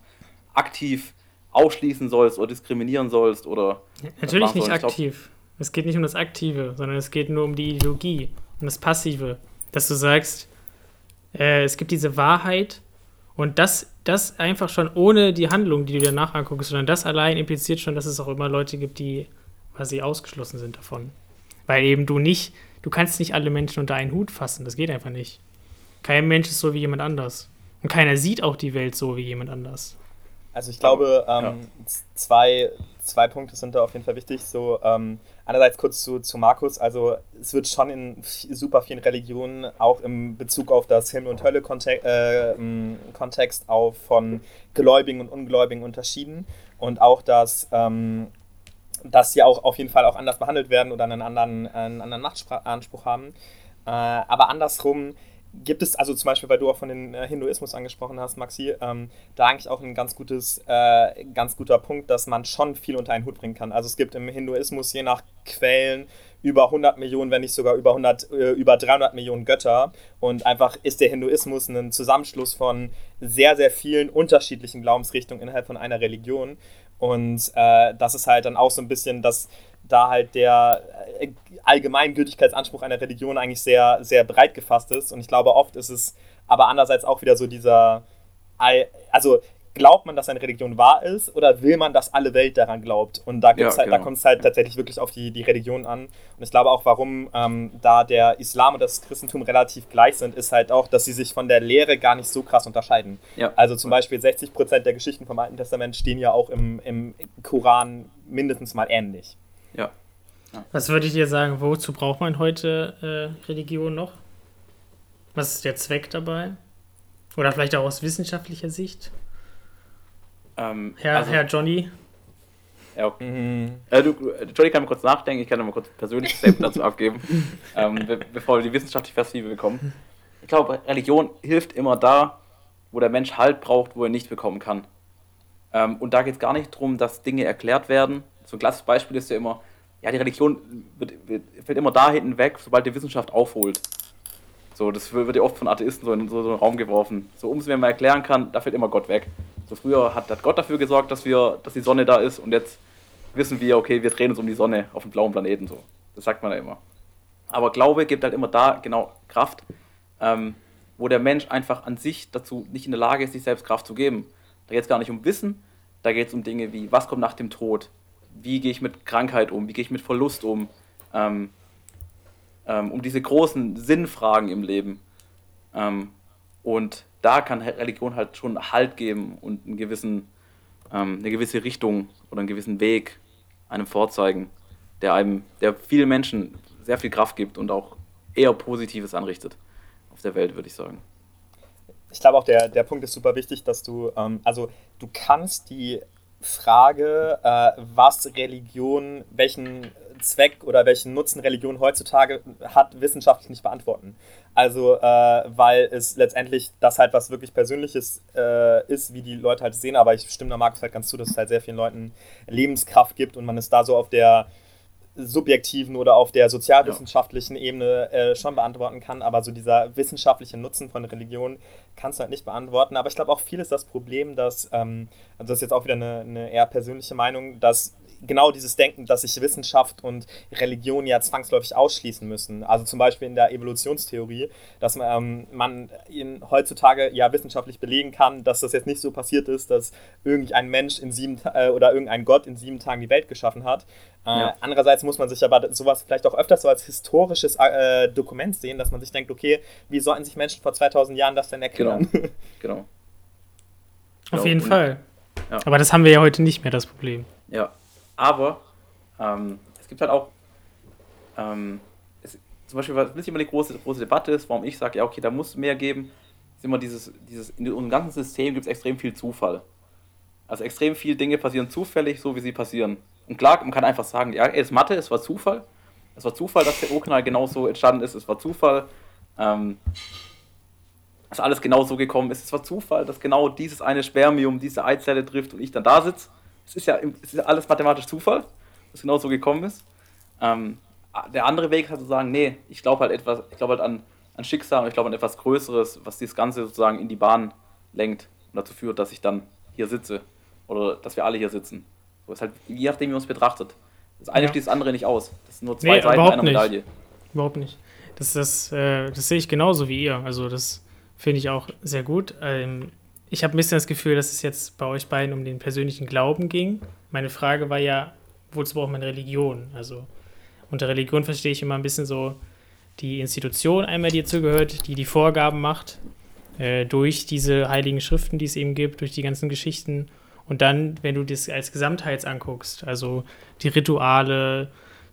aktiv ausschließen sollst oder diskriminieren sollst oder. Ja, natürlich nicht aktiv. Es geht nicht um das Aktive, sondern es geht nur um die Ideologie, um das Passive. Dass du sagst, äh, es gibt diese Wahrheit und das, das einfach schon ohne die Handlung, die du danach anguckst, sondern das allein impliziert schon, dass es auch immer Leute gibt, die quasi ausgeschlossen sind davon. Weil eben du nicht, du kannst nicht alle Menschen unter einen Hut fassen, das geht einfach nicht. Kein Mensch ist so wie jemand anders. Und keiner sieht auch die Welt so wie jemand anders. Also ich glaube, ähm, ja. zwei, zwei Punkte sind da auf jeden Fall wichtig. So, ähm, einerseits kurz zu, zu Markus, also es wird schon in super vielen Religionen auch im Bezug auf das Himmel- und Hölle-Kontext äh, auch von Gläubigen und Ungläubigen unterschieden. Und auch, dass, ähm, dass sie auch auf jeden Fall auch anders behandelt werden oder einen anderen, einen anderen Machtanspruch haben. Äh, aber andersrum gibt es also zum Beispiel, weil du auch von den äh, Hinduismus angesprochen hast, Maxi, ähm, da eigentlich auch ein ganz gutes, äh, ganz guter Punkt, dass man schon viel unter einen Hut bringen kann. Also es gibt im Hinduismus je nach Quellen über 100 Millionen, wenn nicht sogar über 100, äh, über 300 Millionen Götter. Und einfach ist der Hinduismus ein Zusammenschluss von sehr, sehr vielen unterschiedlichen Glaubensrichtungen innerhalb von einer Religion. Und äh, das ist halt dann auch so ein bisschen das, da halt der äh, Allgemeingültigkeitsanspruch einer Religion eigentlich sehr, sehr breit gefasst ist. Und ich glaube, oft ist es aber andererseits auch wieder so dieser, also glaubt man, dass eine Religion wahr ist oder will man, dass alle Welt daran glaubt? Und da, ja, halt, genau. da kommt es halt tatsächlich wirklich auf die, die Religion an. Und ich glaube auch, warum ähm, da der Islam und das Christentum relativ gleich sind, ist halt auch, dass sie sich von der Lehre gar nicht so krass unterscheiden. Ja. Also zum Beispiel 60 Prozent der Geschichten vom Alten Testament stehen ja auch im, im Koran mindestens mal ähnlich. Ja. ja. Was würde ich dir sagen, wozu braucht man heute äh, Religion noch? Was ist der Zweck dabei? Oder vielleicht auch aus wissenschaftlicher Sicht? Ähm, Herr, also, Herr Johnny. Ja, okay. Mhm. Äh, du, Johnny kann mal kurz nachdenken, ich kann mal kurz persönliches Statement dazu abgeben, ähm, be bevor wir die wissenschaftliche Perspektive bekommen. Ich glaube, Religion hilft immer da, wo der Mensch Halt braucht, wo er nicht bekommen kann. Ähm, und da geht es gar nicht darum, dass Dinge erklärt werden. So ein klassisches Beispiel ist ja immer, ja, die Religion wird, wird, fällt immer da hinten weg, sobald die Wissenschaft aufholt. So, das wird ja oft von Atheisten so in so, so einen Raum geworfen. So, umso mehr man erklären kann, da fällt immer Gott weg. So früher hat, hat Gott dafür gesorgt, dass wir, dass die Sonne da ist und jetzt wissen wir, okay, wir drehen uns um die Sonne auf dem blauen Planeten so. Das sagt man ja immer. Aber Glaube gibt halt immer da genau Kraft, ähm, wo der Mensch einfach an sich dazu nicht in der Lage ist, sich selbst Kraft zu geben. Da geht es gar nicht um Wissen, da geht es um Dinge wie, was kommt nach dem Tod? Wie gehe ich mit Krankheit um? Wie gehe ich mit Verlust um? Ähm, ähm, um diese großen Sinnfragen im Leben. Ähm, und da kann Religion halt schon Halt geben und einen gewissen, ähm, eine gewisse Richtung oder einen gewissen Weg einem vorzeigen, der einem, der vielen Menschen sehr viel Kraft gibt und auch eher Positives anrichtet auf der Welt, würde ich sagen. Ich glaube auch, der, der Punkt ist super wichtig, dass du, ähm, also du kannst die Frage, äh, was Religion, welchen Zweck oder welchen Nutzen Religion heutzutage hat, wissenschaftlich nicht beantworten. Also, äh, weil es letztendlich das halt was wirklich Persönliches äh, ist, wie die Leute halt sehen, aber ich stimme da Markus halt ganz zu, dass es halt sehr vielen Leuten Lebenskraft gibt und man ist da so auf der subjektiven oder auf der sozialwissenschaftlichen ja. Ebene äh, schon beantworten kann, aber so dieser wissenschaftliche Nutzen von Religion kannst du halt nicht beantworten. Aber ich glaube auch viel ist das Problem, dass, ähm, also das ist jetzt auch wieder eine, eine eher persönliche Meinung, dass genau dieses Denken, dass sich Wissenschaft und Religion ja zwangsläufig ausschließen müssen. Also zum Beispiel in der Evolutionstheorie, dass man, ähm, man in, heutzutage ja wissenschaftlich belegen kann, dass das jetzt nicht so passiert ist, dass irgendein Mensch in sieben äh, oder irgendein Gott in sieben Tagen die Welt geschaffen hat. Äh, ja. Andererseits muss man sich aber sowas vielleicht auch öfters so als historisches äh, Dokument sehen, dass man sich denkt, okay, wie sollten sich Menschen vor 2000 Jahren das denn erklären? Genau. genau. Auf genau. jeden Fall. Ja. Aber das haben wir ja heute nicht mehr, das Problem. Ja, aber ähm, es gibt halt auch, ähm, es, zum Beispiel, was nicht immer die große, große Debatte ist, warum ich sage, ja, okay, da muss mehr geben, ist immer dieses, dieses in unserem ganzen System gibt es extrem viel Zufall. Also extrem viele Dinge passieren zufällig, so wie sie passieren. Und klar, man kann einfach sagen, ja, ey, das Mathe, es war Zufall. Es war Zufall, dass der O-Kanal genauso entstanden ist. Es war Zufall, ähm, dass alles genau so gekommen ist. Es war Zufall, dass genau dieses eine Spermium diese Eizelle trifft und ich dann da sitze es ist ja, es ist alles mathematisch Zufall, dass es genau so gekommen ist. Ähm, der andere Weg ist halt zu sagen, nee, ich glaube halt etwas, ich glaube halt an, an Schicksal und ich glaube an etwas Größeres, was das Ganze sozusagen in die Bahn lenkt und dazu führt, dass ich dann hier sitze oder dass wir alle hier sitzen. So ist halt, je nachdem, wie man es betrachtet. Das eine ja. schließt das andere nicht aus. Das sind nur zwei nee, Seiten einer Medaille. Nicht. Überhaupt nicht. Das, das, äh, das sehe ich genauso wie ihr. Also das finde ich auch sehr gut. Ähm, ich habe ein bisschen das Gefühl, dass es jetzt bei euch beiden um den persönlichen Glauben ging. Meine Frage war ja, wozu braucht man Religion? Also unter Religion verstehe ich immer ein bisschen so die Institution einmal, die dazu gehört, die die Vorgaben macht, äh, durch diese heiligen Schriften, die es eben gibt, durch die ganzen Geschichten. Und dann, wenn du das als Gesamtheit anguckst, also die Rituale,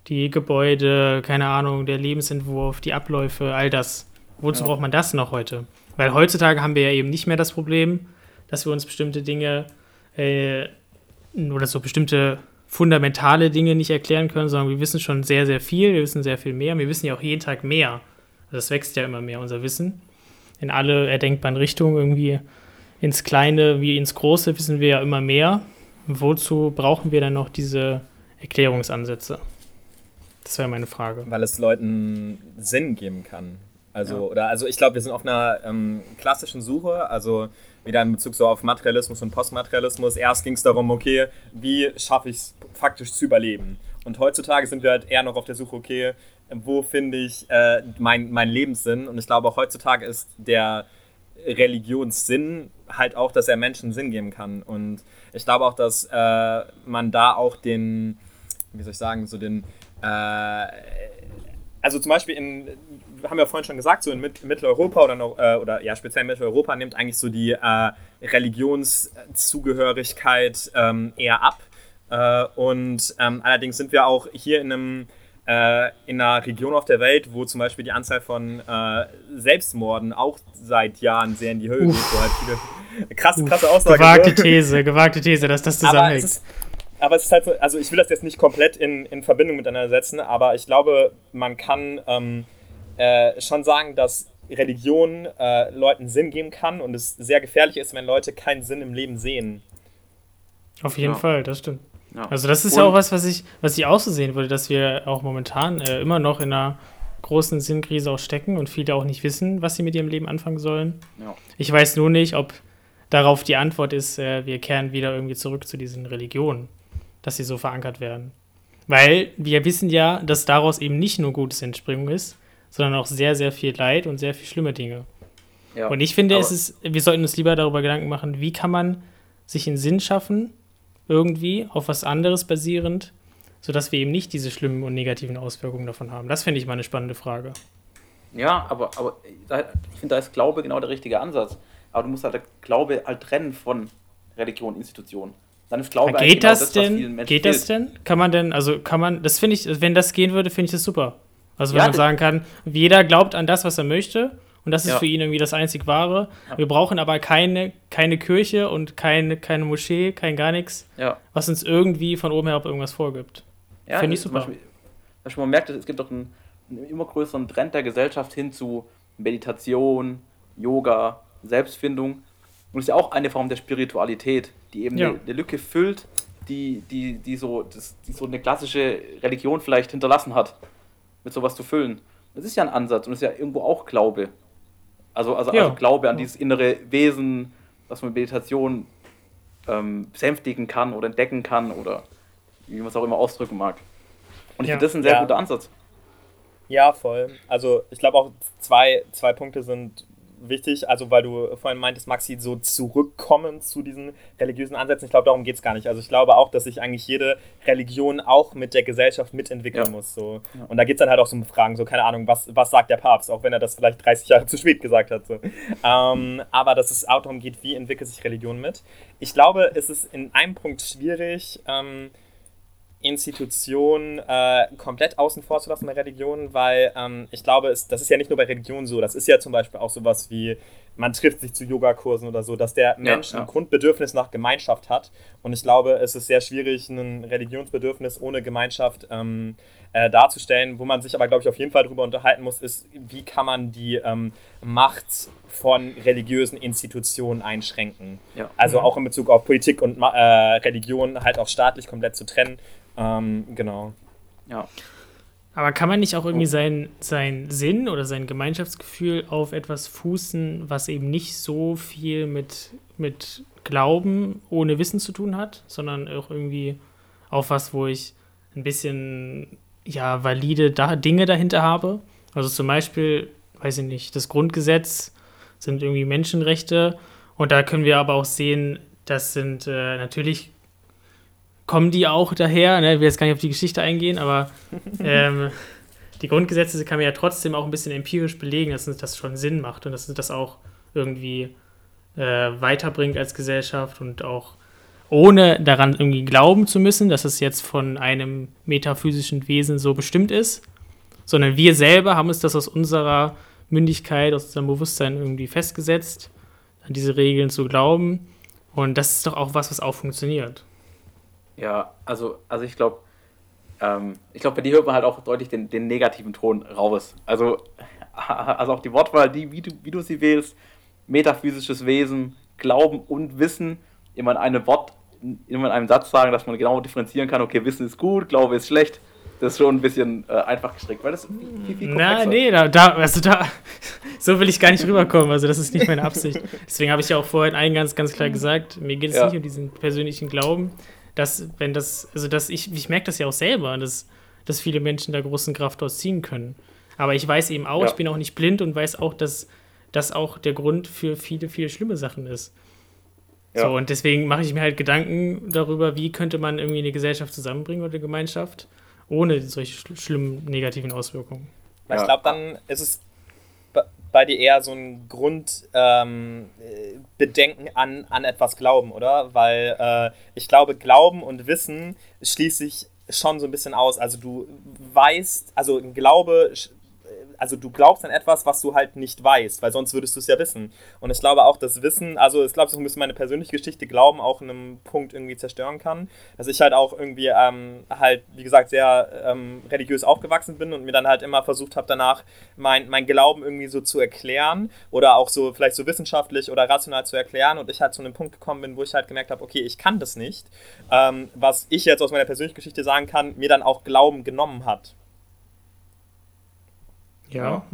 die Gebäude, keine Ahnung, der Lebensentwurf, die Abläufe, all das. Wozu ja. braucht man das noch heute? Weil heutzutage haben wir ja eben nicht mehr das Problem, dass wir uns bestimmte Dinge äh, oder so bestimmte fundamentale Dinge nicht erklären können, sondern wir wissen schon sehr, sehr viel, wir wissen sehr viel mehr. Wir wissen ja auch jeden Tag mehr. Das wächst ja immer mehr, unser Wissen. In alle erdenkbaren Richtungen, irgendwie ins Kleine wie ins Große, wissen wir ja immer mehr. Wozu brauchen wir dann noch diese Erklärungsansätze? Das wäre meine Frage. Weil es Leuten Sinn geben kann. Also, ja. oder, also ich glaube, wir sind auf einer ähm, klassischen Suche, also wieder in Bezug so auf Materialismus und Postmaterialismus. Erst ging es darum, okay, wie schaffe ich es faktisch zu überleben? Und heutzutage sind wir halt eher noch auf der Suche, okay, wo finde ich äh, meinen mein Lebenssinn? Und ich glaube, auch heutzutage ist der Religionssinn halt auch, dass er Menschen Sinn geben kann. Und ich glaube auch, dass äh, man da auch den, wie soll ich sagen, so den, äh, also zum Beispiel in, haben wir vorhin schon gesagt, so in Mitteleuropa oder, noch, äh, oder ja, speziell in Mitteleuropa nimmt eigentlich so die äh, Religionszugehörigkeit ähm, eher ab. Äh, und ähm, allerdings sind wir auch hier in einem äh, in einer Region auf der Welt, wo zum Beispiel die Anzahl von äh, Selbstmorden auch seit Jahren sehr in die Höhe Uff. geht. Wo halt viele krasse, krasse Aussagen. Gewagte These, gewagte These, dass das zusammenhängt. Aber, aber es ist halt so, also ich will das jetzt nicht komplett in, in Verbindung miteinander setzen, aber ich glaube, man kann ähm, äh, schon sagen, dass Religion äh, Leuten Sinn geben kann und es sehr gefährlich ist, wenn Leute keinen Sinn im Leben sehen. Auf jeden ja. Fall, das stimmt. Ja. Also das ist und ja auch was, was ich, was ich auch so sehen würde, dass wir auch momentan äh, immer noch in einer großen Sinnkrise auch stecken und viele auch nicht wissen, was sie mit ihrem Leben anfangen sollen. Ja. Ich weiß nur nicht, ob darauf die Antwort ist, äh, wir kehren wieder irgendwie zurück zu diesen Religionen, dass sie so verankert werden. Weil wir wissen ja, dass daraus eben nicht nur Gutes Entspringung ist, sondern auch sehr, sehr viel Leid und sehr viel schlimme Dinge. Ja, und ich finde, es ist, wir sollten uns lieber darüber Gedanken machen, wie kann man sich einen Sinn schaffen, irgendwie, auf was anderes basierend, sodass wir eben nicht diese schlimmen und negativen Auswirkungen davon haben. Das finde ich mal eine spannende Frage. Ja, aber, aber ich finde, da ist Glaube genau der richtige Ansatz. Aber du musst halt Glaube halt trennen von Religion, Institutionen. Dann ist Glaube geht das, das denn? Geht das denn? Kann man denn, also kann man, das finde ich, wenn das gehen würde, finde ich das super. Also wenn ja, man sagen kann, jeder glaubt an das, was er möchte und das ist ja. für ihn irgendwie das einzig Wahre. Ja. Wir brauchen aber keine, keine Kirche und keine, keine Moschee, kein gar nichts, ja. was uns irgendwie von oben herab irgendwas vorgibt. Ja, Finde ich super. Beispiel, Beispiel, man merkt, es gibt doch einen, einen, immer größeren Trend der Gesellschaft hin zu Meditation, Yoga, Selbstfindung. Und das ist ja auch eine Form der Spiritualität, die eben eine, eine, Lücke füllt, die, die, die, so, das, die so eine klassische Religion vielleicht hinterlassen hat, mit sowas zu füllen. Das ist ja ein Ansatz und das ist ja irgendwo auch Glaube. Also, also, ja. also Glaube an dieses innere Wesen, was man mit Meditation ähm, besänftigen kann oder entdecken kann oder wie man es auch immer ausdrücken mag. Und ich ja. finde das ein sehr ja. guter Ansatz. Ja, voll. Also ich glaube auch zwei, zwei Punkte sind wichtig, also weil du vorhin meintest, Maxi, so zurückkommen zu diesen religiösen Ansätzen. Ich glaube, darum geht es gar nicht. Also ich glaube auch, dass sich eigentlich jede Religion auch mit der Gesellschaft mitentwickeln ja. muss. So. Ja. Und da geht es dann halt auch so um Fragen, so keine Ahnung, was, was sagt der Papst, auch wenn er das vielleicht 30 Jahre zu spät gesagt hat. So. Ähm, aber dass es auch darum geht, wie entwickelt sich Religion mit. Ich glaube, es ist in einem Punkt schwierig, ähm, Institution äh, komplett außen vor zu lassen bei Religion, weil ähm, ich glaube, es, das ist ja nicht nur bei Religion so, das ist ja zum Beispiel auch sowas wie, man trifft sich zu Yogakursen oder so, dass der Mensch ja, ja. ein Grundbedürfnis nach Gemeinschaft hat. Und ich glaube, es ist sehr schwierig, ein Religionsbedürfnis ohne Gemeinschaft ähm, äh, darzustellen. Wo man sich aber, glaube ich, auf jeden Fall darüber unterhalten muss, ist, wie kann man die ähm, Macht von religiösen Institutionen einschränken. Ja. Also auch in Bezug auf Politik und äh, Religion halt auch staatlich komplett zu trennen ähm, genau. Ja. Aber kann man nicht auch irgendwie seinen sein Sinn oder sein Gemeinschaftsgefühl auf etwas fußen, was eben nicht so viel mit, mit Glauben ohne Wissen zu tun hat, sondern auch irgendwie auf was, wo ich ein bisschen ja, valide da Dinge dahinter habe? Also zum Beispiel, weiß ich nicht, das Grundgesetz sind irgendwie Menschenrechte und da können wir aber auch sehen, das sind äh, natürlich kommen die auch daher. Ne? Ich will jetzt gar nicht auf die Geschichte eingehen, aber ähm, die Grundgesetze kann man ja trotzdem auch ein bisschen empirisch belegen, dass das schon Sinn macht und dass das auch irgendwie äh, weiterbringt als Gesellschaft und auch ohne daran irgendwie glauben zu müssen, dass es jetzt von einem metaphysischen Wesen so bestimmt ist, sondern wir selber haben uns das aus unserer Mündigkeit, aus unserem Bewusstsein irgendwie festgesetzt, an diese Regeln zu glauben. Und das ist doch auch was, was auch funktioniert. Ja, also, also ich glaube, ähm, ich glaube, bei dir hört man halt auch deutlich den, den negativen Ton raus. Also, also auch die Wortwahl, die, wie du, wie du sie wählst, metaphysisches Wesen, Glauben und Wissen, immer in einem Wort, immer in einem Satz sagen, dass man genau differenzieren kann, okay, Wissen ist gut, Glaube ist schlecht. Das ist schon ein bisschen äh, einfach gestrickt, weil das viel, viel Na, nee, da, da, also da, so will ich gar nicht rüberkommen. Also, das ist nicht meine Absicht. Deswegen habe ich ja auch vorhin einen ganz, ganz klar gesagt, mir geht es ja. nicht um diesen persönlichen Glauben, dass, wenn das, also, dass ich, ich merke das ja auch selber, dass, dass viele Menschen da großen Kraft ausziehen können. Aber ich weiß eben auch, ja. ich bin auch nicht blind und weiß auch, dass das auch der Grund für viele, viele schlimme Sachen ist. Ja. So, und deswegen mache ich mir halt Gedanken darüber, wie könnte man irgendwie eine Gesellschaft zusammenbringen oder eine Gemeinschaft, ohne solche schl schlimmen negativen Auswirkungen. Ja. Ich glaube, dann ist es bei dir eher so ein Grundbedenken ähm, an, an etwas Glauben, oder? Weil äh, ich glaube, Glauben und Wissen schließt sich schon so ein bisschen aus. Also du weißt, also Glaube also du glaubst an etwas, was du halt nicht weißt, weil sonst würdest du es ja wissen. Und ich glaube auch, dass Wissen, also ich glaube, so ein bisschen meine persönliche Geschichte, Glauben auch in einem Punkt irgendwie zerstören kann. Dass ich halt auch irgendwie ähm, halt, wie gesagt, sehr ähm, religiös aufgewachsen bin und mir dann halt immer versucht habe, danach mein, mein Glauben irgendwie so zu erklären oder auch so vielleicht so wissenschaftlich oder rational zu erklären und ich halt zu einem Punkt gekommen bin, wo ich halt gemerkt habe, okay, ich kann das nicht. Ähm, was ich jetzt aus meiner persönlichen Geschichte sagen kann, mir dann auch Glauben genommen hat. Ja.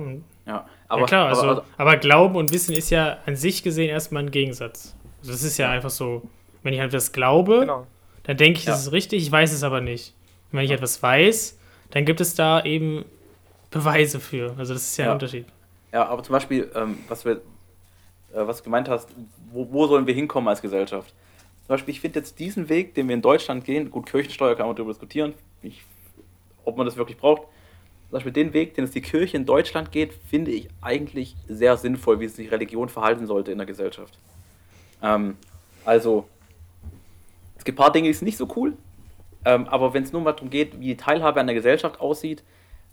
Ja, aber, ja klar, also, aber, aber, Glauben und Wissen ist ja an sich gesehen erstmal ein Gegensatz. Also das ist ja, einfach so, wenn ich halt etwas glaube, genau. dann denke ich, das ist richtig, ich weiß es aber nicht. Und wenn ich etwas weiß, dann gibt es da eben Beweise für. Also das ist ja, ein Unterschied. Ja, aber zum Beispiel, ähm, was, wir, äh, was du gemeint hast, wo, wo sollen wir hinkommen als Gesellschaft? Zum Beispiel, ich finde jetzt diesen Weg, den wir in Deutschland gehen, gut, Kirchensteuer kann man darüber diskutieren, ich, ob man das wirklich braucht, zum Beispiel den Weg, den es die Kirche in Deutschland geht, finde ich eigentlich sehr sinnvoll, wie sich Religion verhalten sollte in der Gesellschaft. Ähm, also, es gibt ein paar Dinge, die sind nicht so cool, ähm, aber wenn es nur mal darum geht, wie die Teilhabe an der Gesellschaft aussieht,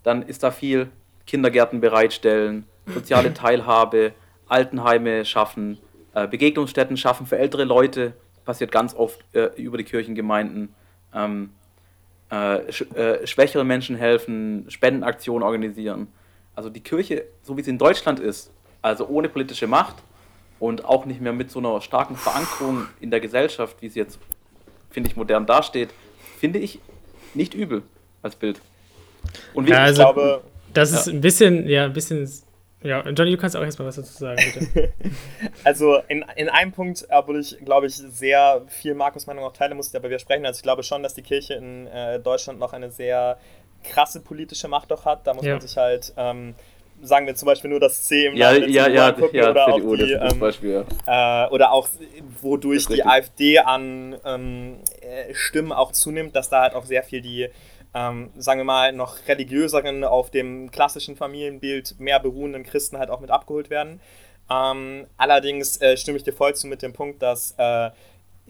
dann ist da viel Kindergärten bereitstellen, soziale Teilhabe, Altenheime schaffen, äh, Begegnungsstätten schaffen für ältere Leute, passiert ganz oft äh, über die Kirchengemeinden. Ähm, äh, sch äh, schwächeren Menschen helfen, Spendenaktionen organisieren. Also die Kirche, so wie sie in Deutschland ist, also ohne politische Macht und auch nicht mehr mit so einer starken Verankerung in der Gesellschaft, wie sie jetzt, finde ich, modern dasteht, finde ich nicht übel als Bild. Und wie, ja, also, ich glaube, das ist ja. ein bisschen, ja, ein bisschen ja, Johnny, du kannst auch erstmal was dazu sagen, bitte. also in, in einem Punkt, obwohl ich, glaube ich, sehr viel Markus Meinung auch teilen musste, aber wir sprechen, also ich glaube schon, dass die Kirche in äh, Deutschland noch eine sehr krasse politische Macht doch hat. Da muss ja. man sich halt, ähm, sagen wir zum Beispiel nur das C im ja, ja, ja, gucken ja, oder CDU, auch die, ähm, Beispiel, ja. äh, oder auch wodurch die AfD an ähm, äh, Stimmen auch zunimmt, dass da halt auch sehr viel die ähm, sagen wir mal, noch religiöseren, auf dem klassischen Familienbild mehr beruhenden Christen halt auch mit abgeholt werden. Ähm, allerdings äh, stimme ich dir voll zu mit dem Punkt, dass äh,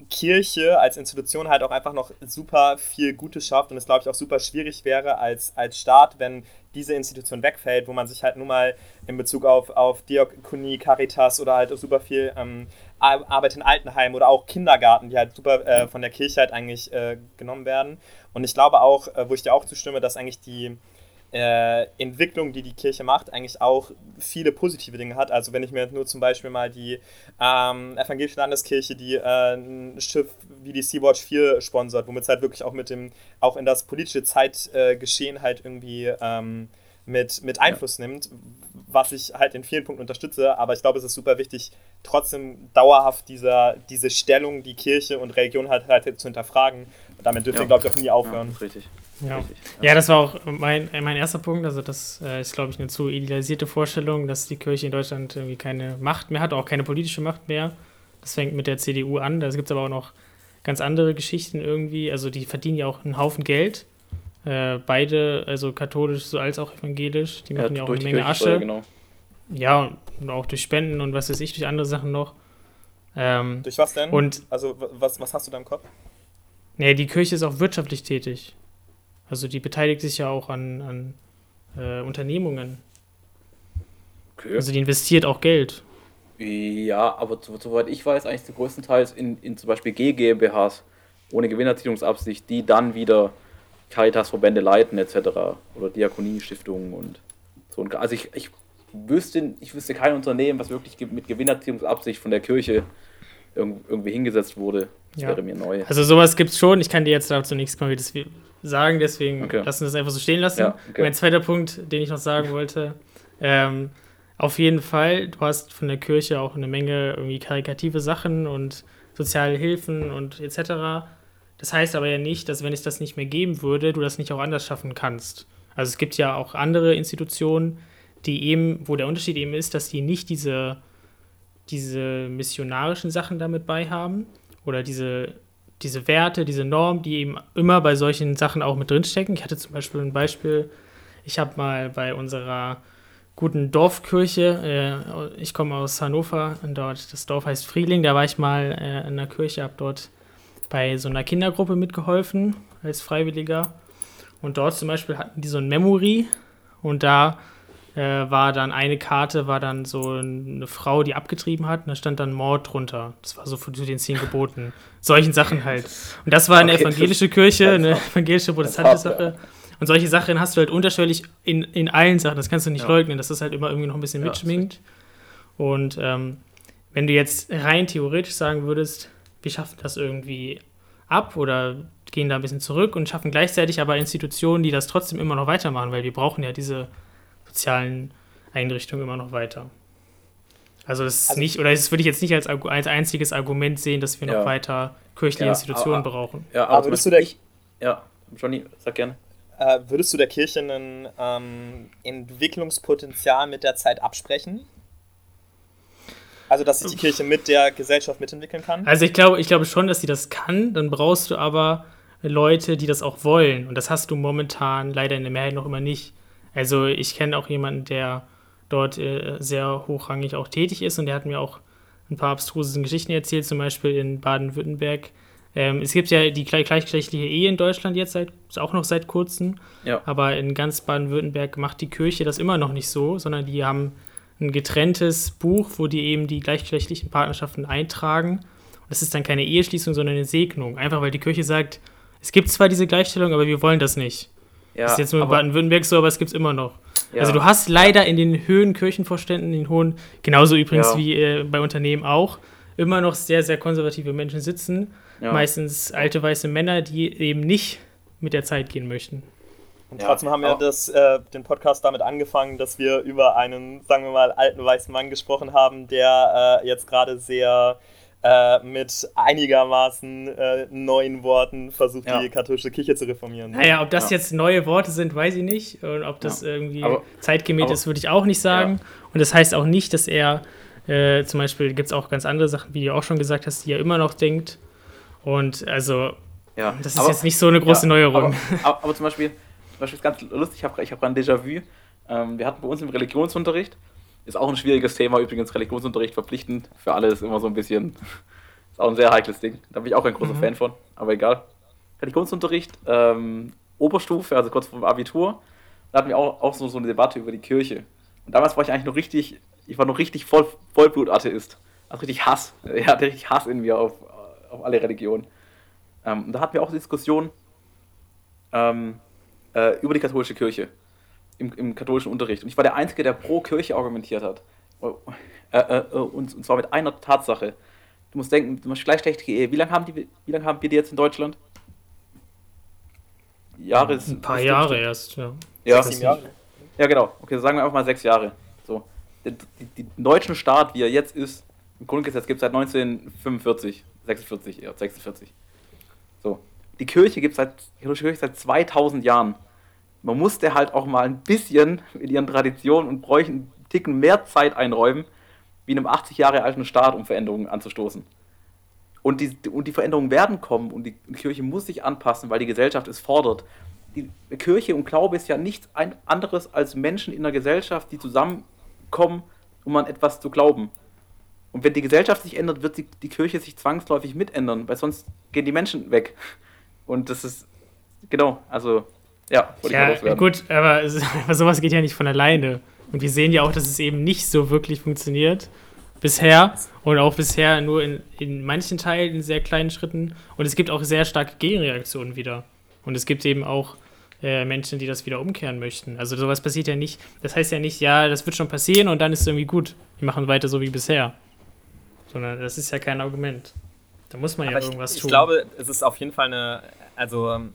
Kirche als Institution halt auch einfach noch super viel Gutes schafft und es, glaube ich, auch super schwierig wäre als, als Staat, wenn diese Institution wegfällt, wo man sich halt nun mal in Bezug auf, auf Diakonie, Caritas oder halt super viel ähm, Arbeit in Altenheimen oder auch Kindergarten, die halt super äh, von der Kirche halt eigentlich äh, genommen werden. Und ich glaube auch, äh, wo ich dir auch zustimme, dass eigentlich die äh, Entwicklung, die die Kirche macht, eigentlich auch viele positive Dinge hat. Also wenn ich mir nur zum Beispiel mal die ähm, evangelische Landeskirche, die äh, ein Schiff wie die Sea-Watch 4 sponsert, womit es halt wirklich auch mit dem, auch in das politische Zeitgeschehen halt irgendwie ähm, mit, mit Einfluss ja. nimmt, was ich halt in vielen Punkten unterstütze, aber ich glaube, es ist super wichtig, trotzdem dauerhaft dieser, diese Stellung, die Kirche und Religion halt, halt zu hinterfragen. Damit dürfen ja. wir, glaube ich, auch nie aufhören. Ja, richtig. Ja. Richtig. ja, das war auch mein, mein erster Punkt. Also, das äh, ist, glaube ich, eine zu idealisierte Vorstellung, dass die Kirche in Deutschland irgendwie keine Macht mehr hat, auch keine politische Macht mehr. Das fängt mit der CDU an. Da gibt es aber auch noch ganz andere Geschichten irgendwie. Also, die verdienen ja auch einen Haufen Geld äh, beide, also katholisch so als auch evangelisch, die machen ja, ja auch eine Menge Asche. Genau. Ja, und auch durch Spenden und was weiß ich, durch andere Sachen noch. Ähm, durch was denn? Und, also was, was hast du da im Kopf? Nee, die Kirche ist auch wirtschaftlich tätig. Also die beteiligt sich ja auch an, an äh, Unternehmungen. Okay. Also die investiert auch Geld. Ja, aber soweit ich weiß, eigentlich größtenteils in, in zum Beispiel GmbHs ohne Gewinnerzielungsabsicht, die dann wieder Caritas-Verbände leiten etc. oder Diakoniestiftungen und so. Also ich, ich wüsste, ich wüsste kein Unternehmen, was wirklich mit Gewinnerziehungsabsicht von der Kirche irgendwie hingesetzt wurde. Das ja. wäre mir neu. Also sowas gibt es schon. Ich kann dir jetzt dazu nichts Konkretes sagen, deswegen okay. lassen wir das einfach so stehen lassen. Ja, okay. Mein zweiter Punkt, den ich noch sagen wollte, ähm, auf jeden Fall, du hast von der Kirche auch eine Menge irgendwie karikative Sachen und soziale Hilfen und etc. Das heißt aber ja nicht, dass wenn es das nicht mehr geben würde, du das nicht auch anders schaffen kannst. Also es gibt ja auch andere Institutionen, die eben, wo der Unterschied eben ist, dass die nicht diese, diese missionarischen Sachen damit bei haben oder diese, diese Werte, diese Normen, die eben immer bei solchen Sachen auch mit drinstecken. Ich hatte zum Beispiel ein Beispiel, ich habe mal bei unserer guten Dorfkirche. Äh, ich komme aus Hannover und dort, das Dorf heißt Frieling. Da war ich mal äh, in der Kirche, habe dort bei so einer Kindergruppe mitgeholfen als Freiwilliger. Und dort zum Beispiel hatten die so ein Memory und da äh, war dann eine Karte, war dann so eine Frau, die abgetrieben hat und da stand dann Mord drunter. Das war so zu den zehn Geboten. Solchen Sachen halt. Und das war eine okay, evangelische Kirche, eine evangelische protestantische Sache. Und solche Sachen hast du halt unterschwellig in, in allen Sachen. Das kannst du nicht ja. leugnen, dass das halt immer irgendwie noch ein bisschen ja, mitschminkt. Und ähm, wenn du jetzt rein theoretisch sagen würdest, wir schaffen das irgendwie ab oder gehen da ein bisschen zurück und schaffen gleichzeitig aber Institutionen, die das trotzdem immer noch weitermachen, weil wir brauchen ja diese sozialen Einrichtungen immer noch weiter. Also das ist also, nicht, oder das würde ich jetzt nicht als, als einziges Argument sehen, dass wir ja. noch weiter kirchliche ja, Institutionen aber, brauchen. Ja, aber, aber würdest du da. Ich, ja, Johnny, sag gerne. Äh, würdest du der Kirche ein ähm, Entwicklungspotenzial mit der Zeit absprechen? Also, dass sich die Kirche mit der Gesellschaft mitentwickeln kann? Also, ich glaube, ich glaube schon, dass sie das kann. Dann brauchst du aber Leute, die das auch wollen. Und das hast du momentan leider in der Mehrheit noch immer nicht. Also, ich kenne auch jemanden, der dort äh, sehr hochrangig auch tätig ist und der hat mir auch ein paar abstruse Geschichten erzählt, zum Beispiel in Baden-Württemberg ähm, es gibt ja die gleichgeschlechtliche Ehe in Deutschland jetzt seit, auch noch seit kurzem. Ja. Aber in ganz Baden-Württemberg macht die Kirche das immer noch nicht so, sondern die haben ein getrenntes Buch, wo die eben die gleichgeschlechtlichen Partnerschaften eintragen. Und das ist dann keine Eheschließung, sondern eine Segnung. Einfach weil die Kirche sagt, es gibt zwar diese Gleichstellung, aber wir wollen das nicht. Ja, das ist jetzt nur in Baden-Württemberg so, aber es gibt es immer noch. Ja. Also du hast leider in den höheren Kirchenvorständen, in den hohen, genauso übrigens ja. wie äh, bei Unternehmen auch, immer noch sehr, sehr konservative Menschen sitzen ja. Meistens alte weiße Männer, die eben nicht mit der Zeit gehen möchten. Und trotzdem ja, haben wir das, äh, den Podcast damit angefangen, dass wir über einen, sagen wir mal, alten weißen Mann gesprochen haben, der äh, jetzt gerade sehr äh, mit einigermaßen äh, neuen Worten versucht, ja. die katholische Kirche zu reformieren. Naja, ob das ja. jetzt neue Worte sind, weiß ich nicht. Und ob das irgendwie aber, zeitgemäß aber, ist, würde ich auch nicht sagen. Und das heißt auch nicht, dass er äh, zum Beispiel gibt es auch ganz andere Sachen, wie du auch schon gesagt hast, die er immer noch denkt. Und also, ja, das ist aber, jetzt nicht so eine große ja, Neuerung. Aber, aber, zum Beispiel, zum Beispiel ist ganz lustig, ich habe ich hab ein Déjà-vu. Ähm, wir hatten bei uns im Religionsunterricht, ist auch ein schwieriges Thema übrigens, Religionsunterricht verpflichtend für alle ist immer so ein bisschen, ist auch ein sehr heikles Ding. Da bin ich auch ein großer mhm. Fan von, aber egal. Religionsunterricht, ähm, Oberstufe, also kurz vor dem Abitur, da hatten wir auch, auch so, so eine Debatte über die Kirche. Und damals war ich eigentlich noch richtig, ich war noch richtig voll, Vollblut-Atheist. Also richtig Hass. Ich hatte richtig Hass in mir auf, auf alle Religionen. Ähm, da hatten wir auch Diskussionen ähm, äh, über die katholische Kirche im, im, katholischen Unterricht. Und ich war der Einzige, der pro Kirche argumentiert hat. Äh, äh, äh, und, und, zwar mit einer Tatsache. Du musst denken, zum Beispiel gleichgeschlechtliche Ehe. Wie lange haben, die, wie lange haben wir die jetzt in Deutschland? Jahre Ein paar Jahre erst, ja. Ja. Jahre. ja, genau. Okay, sagen wir einfach mal sechs Jahre. So. Den, deutschen Staat, wie er jetzt ist, im Grundgesetz gibt es seit 1945. 46, ja, 46. So. Die Kirche gibt es seit, Kirche seit 2000 Jahren. Man musste halt auch mal ein bisschen in ihren Traditionen und bräuchte einen Ticken mehr Zeit einräumen, wie in einem 80 Jahre alten Staat, um Veränderungen anzustoßen. Und die, und die Veränderungen werden kommen und die Kirche muss sich anpassen, weil die Gesellschaft es fordert. Die Kirche und Glaube ist ja nichts anderes als Menschen in der Gesellschaft, die zusammenkommen, um an etwas zu glauben. Und wenn die Gesellschaft sich ändert, wird die, die Kirche sich zwangsläufig mitändern, weil sonst gehen die Menschen weg. Und das ist, genau, also, ja, wollte ja, ich mal gut, aber, aber sowas geht ja nicht von alleine. Und wir sehen ja auch, dass es eben nicht so wirklich funktioniert. Bisher. Und auch bisher nur in, in manchen Teilen in sehr kleinen Schritten. Und es gibt auch sehr starke Gegenreaktionen wieder. Und es gibt eben auch äh, Menschen, die das wieder umkehren möchten. Also sowas passiert ja nicht. Das heißt ja nicht, ja, das wird schon passieren und dann ist es irgendwie gut. Wir machen weiter so wie bisher. Sondern das ist ja kein Argument. Da muss man Aber ja irgendwas ich, tun. Ich glaube, es ist auf jeden Fall eine, also ähm,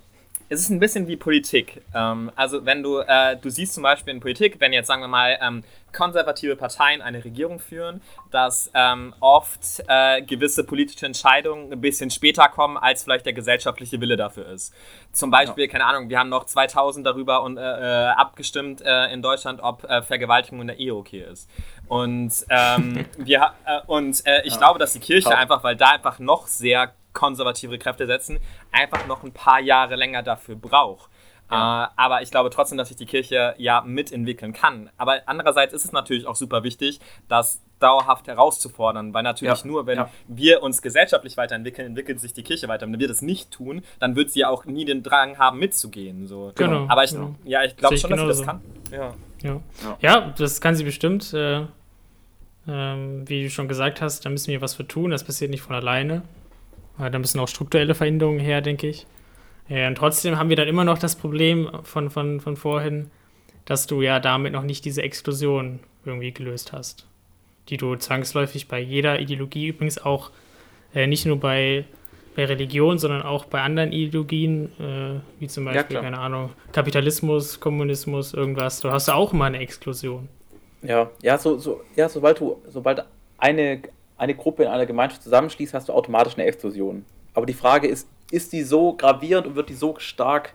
es ist ein bisschen wie Politik. Ähm, also wenn du, äh, du siehst zum Beispiel in Politik, wenn jetzt sagen wir mal ähm, konservative Parteien eine Regierung führen, dass ähm, oft äh, gewisse politische Entscheidungen ein bisschen später kommen, als vielleicht der gesellschaftliche Wille dafür ist. Zum Beispiel, ja. keine Ahnung, wir haben noch 2000 darüber und, äh, äh, abgestimmt äh, in Deutschland, ob äh, Vergewaltigung in der Ehe okay ist. Und, ähm, wir, und ich ja. glaube, dass die Kirche einfach, weil da einfach noch sehr konservative Kräfte setzen, einfach noch ein paar Jahre länger dafür braucht. Ja. Äh, aber ich glaube trotzdem, dass sich die Kirche ja mitentwickeln kann. Aber andererseits ist es natürlich auch super wichtig, das dauerhaft herauszufordern, weil natürlich ja. nur, wenn ja. wir uns gesellschaftlich weiterentwickeln, entwickelt sich die Kirche weiter. Wenn wir das nicht tun, dann wird sie auch nie den Drang haben, mitzugehen. So. Genau. Aber ich, ja. ich glaube schon, dass sie das kann. Ja. Ja. ja, das kann sie bestimmt. Äh, ähm, wie du schon gesagt hast, da müssen wir was für tun. Das passiert nicht von alleine. Da müssen auch strukturelle Veränderungen her, denke ich. Ja, und trotzdem haben wir dann immer noch das Problem von, von, von vorhin, dass du ja damit noch nicht diese Exklusion irgendwie gelöst hast, die du zwangsläufig bei jeder Ideologie, übrigens auch äh, nicht nur bei, bei Religion, sondern auch bei anderen Ideologien, äh, wie zum Beispiel, ja, keine Ahnung, Kapitalismus, Kommunismus, irgendwas, du hast auch immer eine Exklusion. Ja, ja, so, so, ja sobald du, sobald eine eine Gruppe in einer Gemeinschaft zusammenschließt, hast du automatisch eine Explosion. Aber die Frage ist, ist die so gravierend und wird die so stark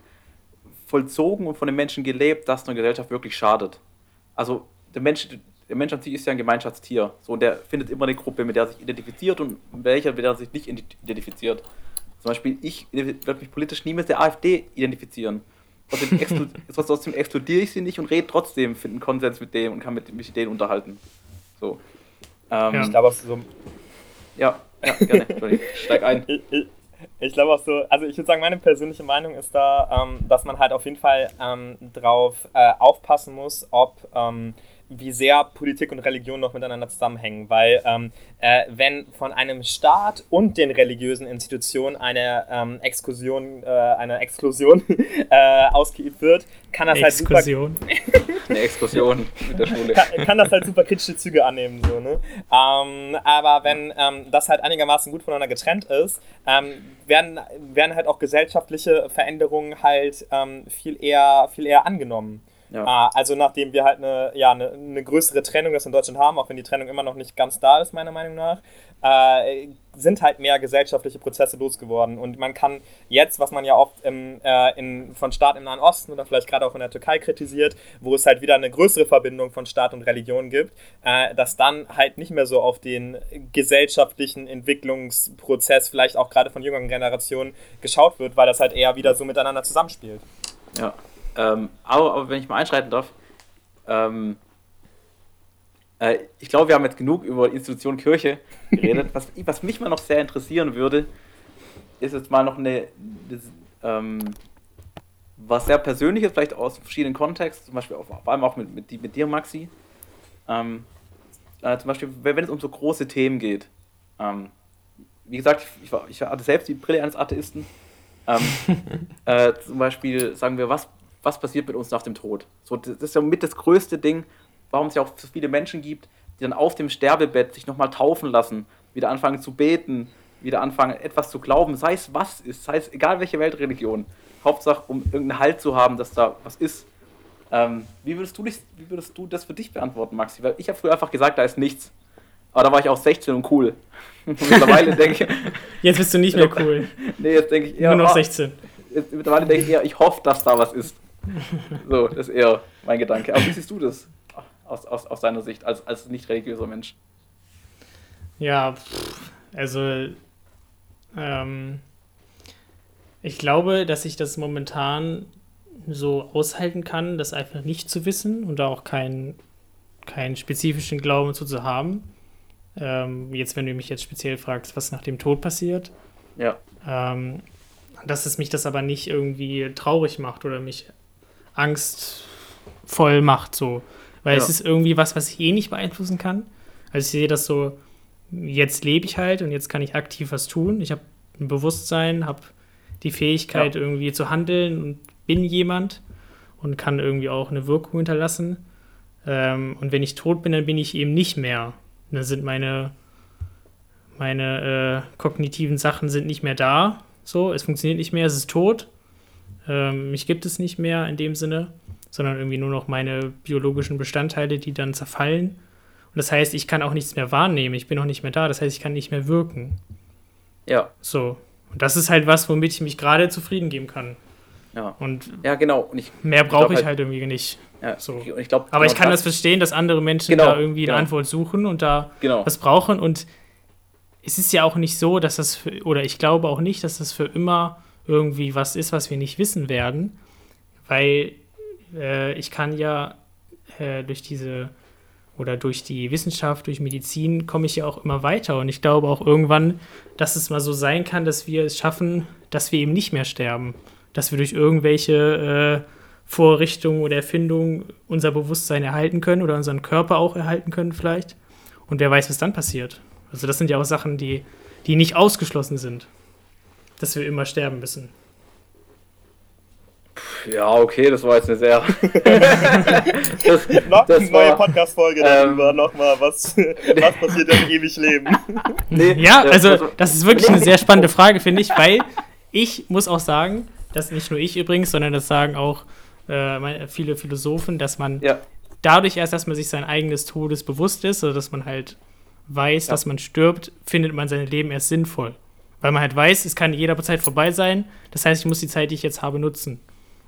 vollzogen und von den Menschen gelebt, dass eine Gesellschaft wirklich schadet? Also der Mensch, der Mensch an sich ist ja ein Gemeinschaftstier. So, und der findet immer eine Gruppe, mit der er sich identifiziert und welcher, mit der er sich nicht identifiziert. Zum Beispiel, ich werde mich politisch nie mit der AfD identifizieren. Trotzdem, exklu trotzdem exkludiere ich sie nicht und rede trotzdem, finde einen Konsens mit dem und kann mit, mich mit denen unterhalten. So. Ähm, ja. Ich glaube auch so. Ja, ja gerne. Steig ein. Ich, ich, ich glaube auch so, also ich würde sagen, meine persönliche Meinung ist da, ähm, dass man halt auf jeden Fall ähm, drauf äh, aufpassen muss, ob ähm, wie sehr Politik und Religion noch miteinander zusammenhängen, weil ähm, äh, wenn von einem Staat und den religiösen Institutionen eine ähm, Exkursion, äh, eine Exklusion äh, ausgeübt wird, kann das Exkursion. halt super eine Exkursion mit der Schule. Kann, kann, das halt super kritische Züge annehmen, so, ne? Ähm, aber wenn ähm, das halt einigermaßen gut voneinander getrennt ist, ähm, werden, werden halt auch gesellschaftliche Veränderungen halt ähm, viel eher viel eher angenommen. Ja. Äh, also nachdem wir halt eine, ja, eine, eine, größere Trennung das in Deutschland haben, auch wenn die Trennung immer noch nicht ganz da ist, meiner Meinung nach, äh, sind halt mehr gesellschaftliche Prozesse losgeworden. Und man kann jetzt, was man ja oft im, äh, in, von Staat im Nahen Osten oder vielleicht gerade auch in der Türkei kritisiert, wo es halt wieder eine größere Verbindung von Staat und Religion gibt, äh, dass dann halt nicht mehr so auf den gesellschaftlichen Entwicklungsprozess, vielleicht auch gerade von jüngeren Generationen, geschaut wird, weil das halt eher wieder so miteinander zusammenspielt. Ja, ähm, aber, aber, wenn ich mal einschreiten darf, ähm, äh, ich glaube, wir haben jetzt genug über Institution Kirche geredet. was, was, mich mal noch sehr interessieren würde, ist jetzt mal noch eine, das, ähm, was sehr Persönliches, vielleicht aus verschiedenen Kontexten, zum Beispiel auf, vor allem auch mit, mit, mit dir, Maxi. Ähm, äh, zum Beispiel, wenn es um so große Themen geht. Ähm, wie gesagt, ich, war, ich hatte selbst die Brille eines Atheisten. Ähm, äh, zum Beispiel sagen wir, was was passiert mit uns nach dem Tod. So, das ist ja mit das größte Ding, warum es ja auch so viele Menschen gibt, die dann auf dem Sterbebett sich nochmal taufen lassen, wieder anfangen zu beten, wieder anfangen, etwas zu glauben, sei es was ist, sei es egal welche Weltreligion. Hauptsache, um irgendeinen Halt zu haben, dass da was ist. Ähm, wie, würdest du dich, wie würdest du das für dich beantworten, Maxi? Weil ich habe früher einfach gesagt, da ist nichts. Aber da war ich auch 16 und cool. mittlerweile denke ich. Jetzt bist du nicht mehr cool. nee, jetzt denke ich eher. Nur noch 16. Jetzt, mittlerweile denke ich eher, ich hoffe, dass da was ist. So, das ist eher mein Gedanke. Aber wie siehst du das aus, aus, aus deiner Sicht als, als nicht religiöser Mensch? Ja, also ähm, ich glaube, dass ich das momentan so aushalten kann, das einfach nicht zu wissen und da auch keinen, keinen spezifischen Glauben zu, zu haben. Ähm, jetzt, wenn du mich jetzt speziell fragst, was nach dem Tod passiert. Ja. Ähm, dass es mich das aber nicht irgendwie traurig macht oder mich angstvoll macht, so. Weil ja. es ist irgendwie was, was ich eh nicht beeinflussen kann. Also ich sehe das so, jetzt lebe ich halt und jetzt kann ich aktiv was tun. Ich habe ein Bewusstsein, habe die Fähigkeit ja. irgendwie zu handeln und bin jemand und kann irgendwie auch eine Wirkung hinterlassen. Ähm, und wenn ich tot bin, dann bin ich eben nicht mehr. Dann sind meine, meine äh, kognitiven Sachen sind nicht mehr da. So, es funktioniert nicht mehr, es ist tot. Ähm, mich gibt es nicht mehr in dem Sinne, sondern irgendwie nur noch meine biologischen Bestandteile, die dann zerfallen. Und das heißt, ich kann auch nichts mehr wahrnehmen, ich bin auch nicht mehr da, das heißt, ich kann nicht mehr wirken. Ja. So. Und das ist halt was, womit ich mich gerade zufrieden geben kann. Ja. Und ja, genau. Und ich, mehr brauche ich, halt, halt, irgendwie nicht. Ja, so. ich glaub, Aber genau ich kann das, das verstehen, dass andere Menschen genau, da irgendwie eine genau. Antwort suchen und da genau. was brauchen. Und es ist ja auch nicht so, dass das, für, oder ich glaube auch nicht, dass das für immer irgendwie was ist, was wir nicht wissen werden. Weil äh, ich kann ja äh, durch diese oder durch die Wissenschaft, durch Medizin komme ich ja auch immer weiter. Und ich glaube auch irgendwann, dass es mal so sein kann, dass wir es schaffen, dass wir eben nicht mehr sterben. Dass wir durch irgendwelche äh, Vorrichtungen oder Erfindungen unser Bewusstsein erhalten können oder unseren Körper auch erhalten können vielleicht. Und wer weiß, was dann passiert. Also das sind ja auch Sachen, die, die nicht ausgeschlossen sind, dass wir immer sterben müssen. Ja, okay, das war jetzt eine sehr. das, Noch das eine neue Podcast-Folge ähm, darüber, nochmal, was, was passiert im ewig Leben. Nee, ja, also das ist wirklich eine sehr spannende Frage, finde ich, weil ich muss auch sagen, dass nicht nur ich übrigens, sondern das sagen auch äh, viele Philosophen, dass man ja. dadurch erst, dass man sich sein eigenes Todes bewusst ist, oder dass man halt weiß, ja. dass man stirbt, findet man sein Leben erst sinnvoll. Weil man halt weiß, es kann jederzeit vorbei sein. Das heißt, ich muss die Zeit, die ich jetzt habe, nutzen.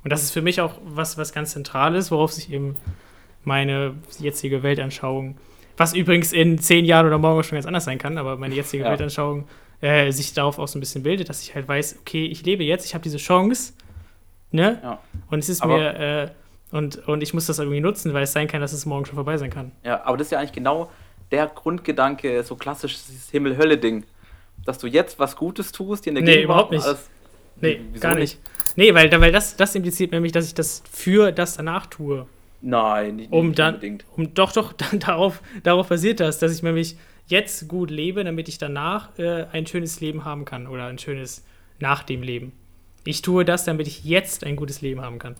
Und das ist für mich auch was, was ganz Zentrales, worauf sich eben meine jetzige Weltanschauung, was übrigens in zehn Jahren oder morgen schon ganz anders sein kann, aber meine jetzige ja. Weltanschauung äh, sich darauf auch so ein bisschen bildet, dass ich halt weiß, okay, ich lebe jetzt, ich habe diese Chance, ne? Ja. Und es ist aber mir, äh, und, und ich muss das irgendwie nutzen, weil es sein kann, dass es morgen schon vorbei sein kann. Ja, aber das ist ja eigentlich genau der Grundgedanke, so klassisch dieses Himmel-Hölle-Ding. Dass du jetzt was Gutes tust, dir in der nee, überhaupt nicht. Alles, nee, gar nicht? nicht? Nee, weil, weil das, das impliziert nämlich, dass ich das für das danach tue. Nein, nicht, um dann, unbedingt. Um, doch, doch, dann darauf, darauf basiert das, dass ich nämlich jetzt gut lebe, damit ich danach äh, ein schönes Leben haben kann oder ein schönes nach dem Leben. Ich tue das, damit ich jetzt ein gutes Leben haben kann.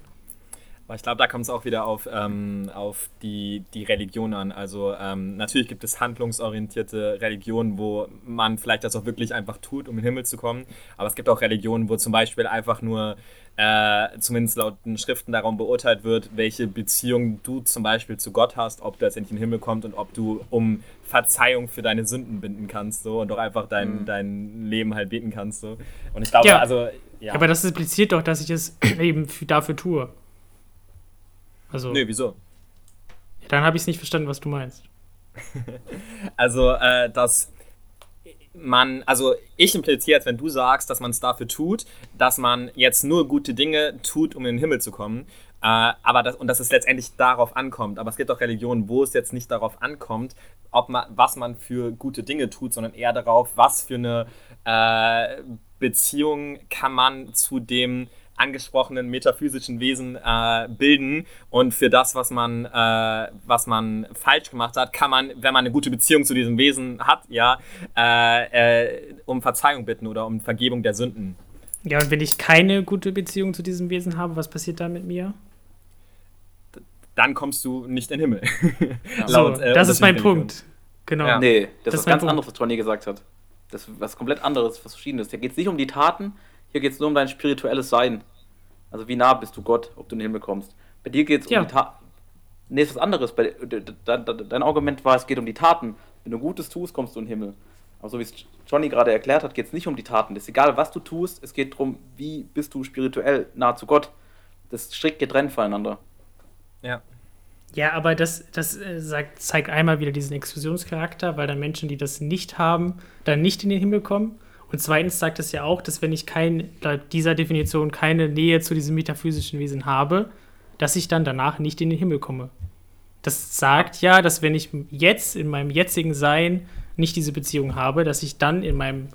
Ich glaube, da kommt es auch wieder auf, ähm, auf die, die Religion an. Also ähm, natürlich gibt es handlungsorientierte Religionen, wo man vielleicht das auch wirklich einfach tut, um in den Himmel zu kommen. Aber es gibt auch Religionen, wo zum Beispiel einfach nur, äh, zumindest laut den Schriften, darum beurteilt wird, welche Beziehung du zum Beispiel zu Gott hast, ob du letztendlich in den Himmel kommst und ob du um Verzeihung für deine Sünden binden kannst so, und doch einfach dein, mhm. dein Leben halt beten kannst. So. Und ich glaube, ja. also. Ja. Aber das impliziert doch, dass ich es eben dafür tue. Also, nee, wieso? Dann habe ich es nicht verstanden, was du meinst. also, äh, dass man, also ich impliziere jetzt, wenn du sagst, dass man es dafür tut, dass man jetzt nur gute Dinge tut, um in den Himmel zu kommen. Äh, aber das, und dass es letztendlich darauf ankommt. Aber es gibt auch Religionen, wo es jetzt nicht darauf ankommt, ob man, was man für gute Dinge tut, sondern eher darauf, was für eine äh, Beziehung kann man zu dem angesprochenen metaphysischen Wesen äh, bilden und für das, was man, äh, was man falsch gemacht hat, kann man, wenn man eine gute Beziehung zu diesem Wesen hat, ja, äh, äh um Verzeihung bitten oder um Vergebung der Sünden. Ja, und wenn ich keine gute Beziehung zu diesem Wesen habe, was passiert dann mit mir? Dann kommst du nicht in den Himmel. Ja. Laut, so, äh, das ist mein Punkt. Genau. Ja. Nee, das, das ist was ganz Punkt. anderes, was Tony gesagt hat. Das ist was komplett anderes, was Verschiedenes. Hier geht es nicht um die Taten, hier geht es nur um dein spirituelles Sein. Also wie nah bist du Gott, ob du in den Himmel kommst. Bei dir geht es ja. um die Taten. Nee, ist was anderes. Bei, dein, dein Argument war, es geht um die Taten. Wenn du Gutes tust, kommst du in den Himmel. Aber so wie es Johnny gerade erklärt hat, geht es nicht um die Taten. Es ist egal, was du tust, es geht darum, wie bist du spirituell nah zu Gott. Das ist strikt getrennt voneinander. Ja. Ja, aber das, das äh, sagt, zeigt einmal wieder diesen Exklusionscharakter, weil dann Menschen, die das nicht haben, dann nicht in den Himmel kommen. Und zweitens sagt es ja auch, dass wenn ich kein, laut dieser Definition keine Nähe zu diesem metaphysischen Wesen habe, dass ich dann danach nicht in den Himmel komme. Das sagt ja, dass wenn ich jetzt in meinem jetzigen Sein nicht diese Beziehung habe, dass ich dann in meinem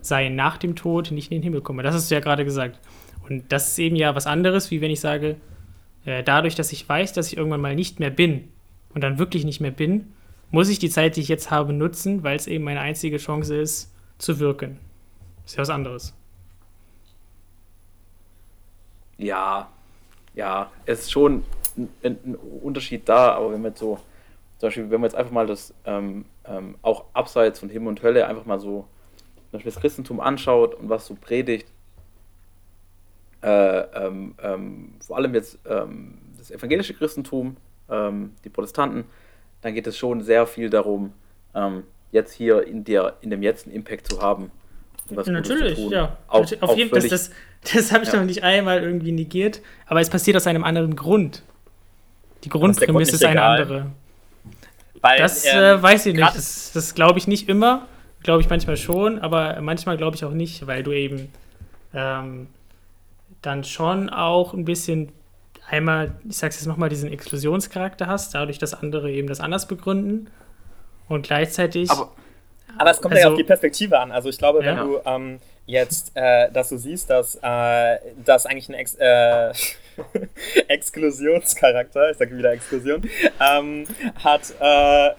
Sein nach dem Tod nicht in den Himmel komme. Das hast du ja gerade gesagt. Und das ist eben ja was anderes, wie wenn ich sage, äh, dadurch, dass ich weiß, dass ich irgendwann mal nicht mehr bin und dann wirklich nicht mehr bin, muss ich die Zeit, die ich jetzt habe, nutzen, weil es eben meine einzige Chance ist, zu wirken. Ist ja was anderes. Ja, ja, es ist schon ein, ein, Unterschied da, aber wenn wir jetzt so, zum Beispiel, wenn wir jetzt einfach mal das ähm, ähm, auch abseits von Himmel und Hölle einfach mal so zum Beispiel das Christentum anschaut und was so predigt, äh, ähm, ähm, vor allem jetzt ähm, das evangelische Christentum, ähm, die Protestanten, dann geht es schon sehr viel darum, jetzt hier in, der, in dem Jetzt einen Impact zu haben. Was Natürlich, ja. Auch, auf jeden Fall, das, das, habe ich ja. noch nicht einmal irgendwie negiert, aber es passiert aus einem anderen Grund. Die Grundprämisse ist eine egal. andere. Weil, das ähm, äh, weiß ich nicht. Das, das glaube ich nicht immer. Glaube ich manchmal schon, aber manchmal glaube ich auch nicht, weil du eben ähm, dann schon auch ein bisschen einmal, ich sag's jetzt nochmal, diesen Exklusionscharakter hast, dadurch, dass andere eben das anders begründen. Und gleichzeitig. Aber, aber es kommt also, ja auf die Perspektive an. Also ich glaube, wenn ja. du ähm, jetzt, äh, dass du siehst, dass äh, das eigentlich ein Ex äh, Exklusionscharakter, ich sage wieder Exklusion, ähm, hat, äh,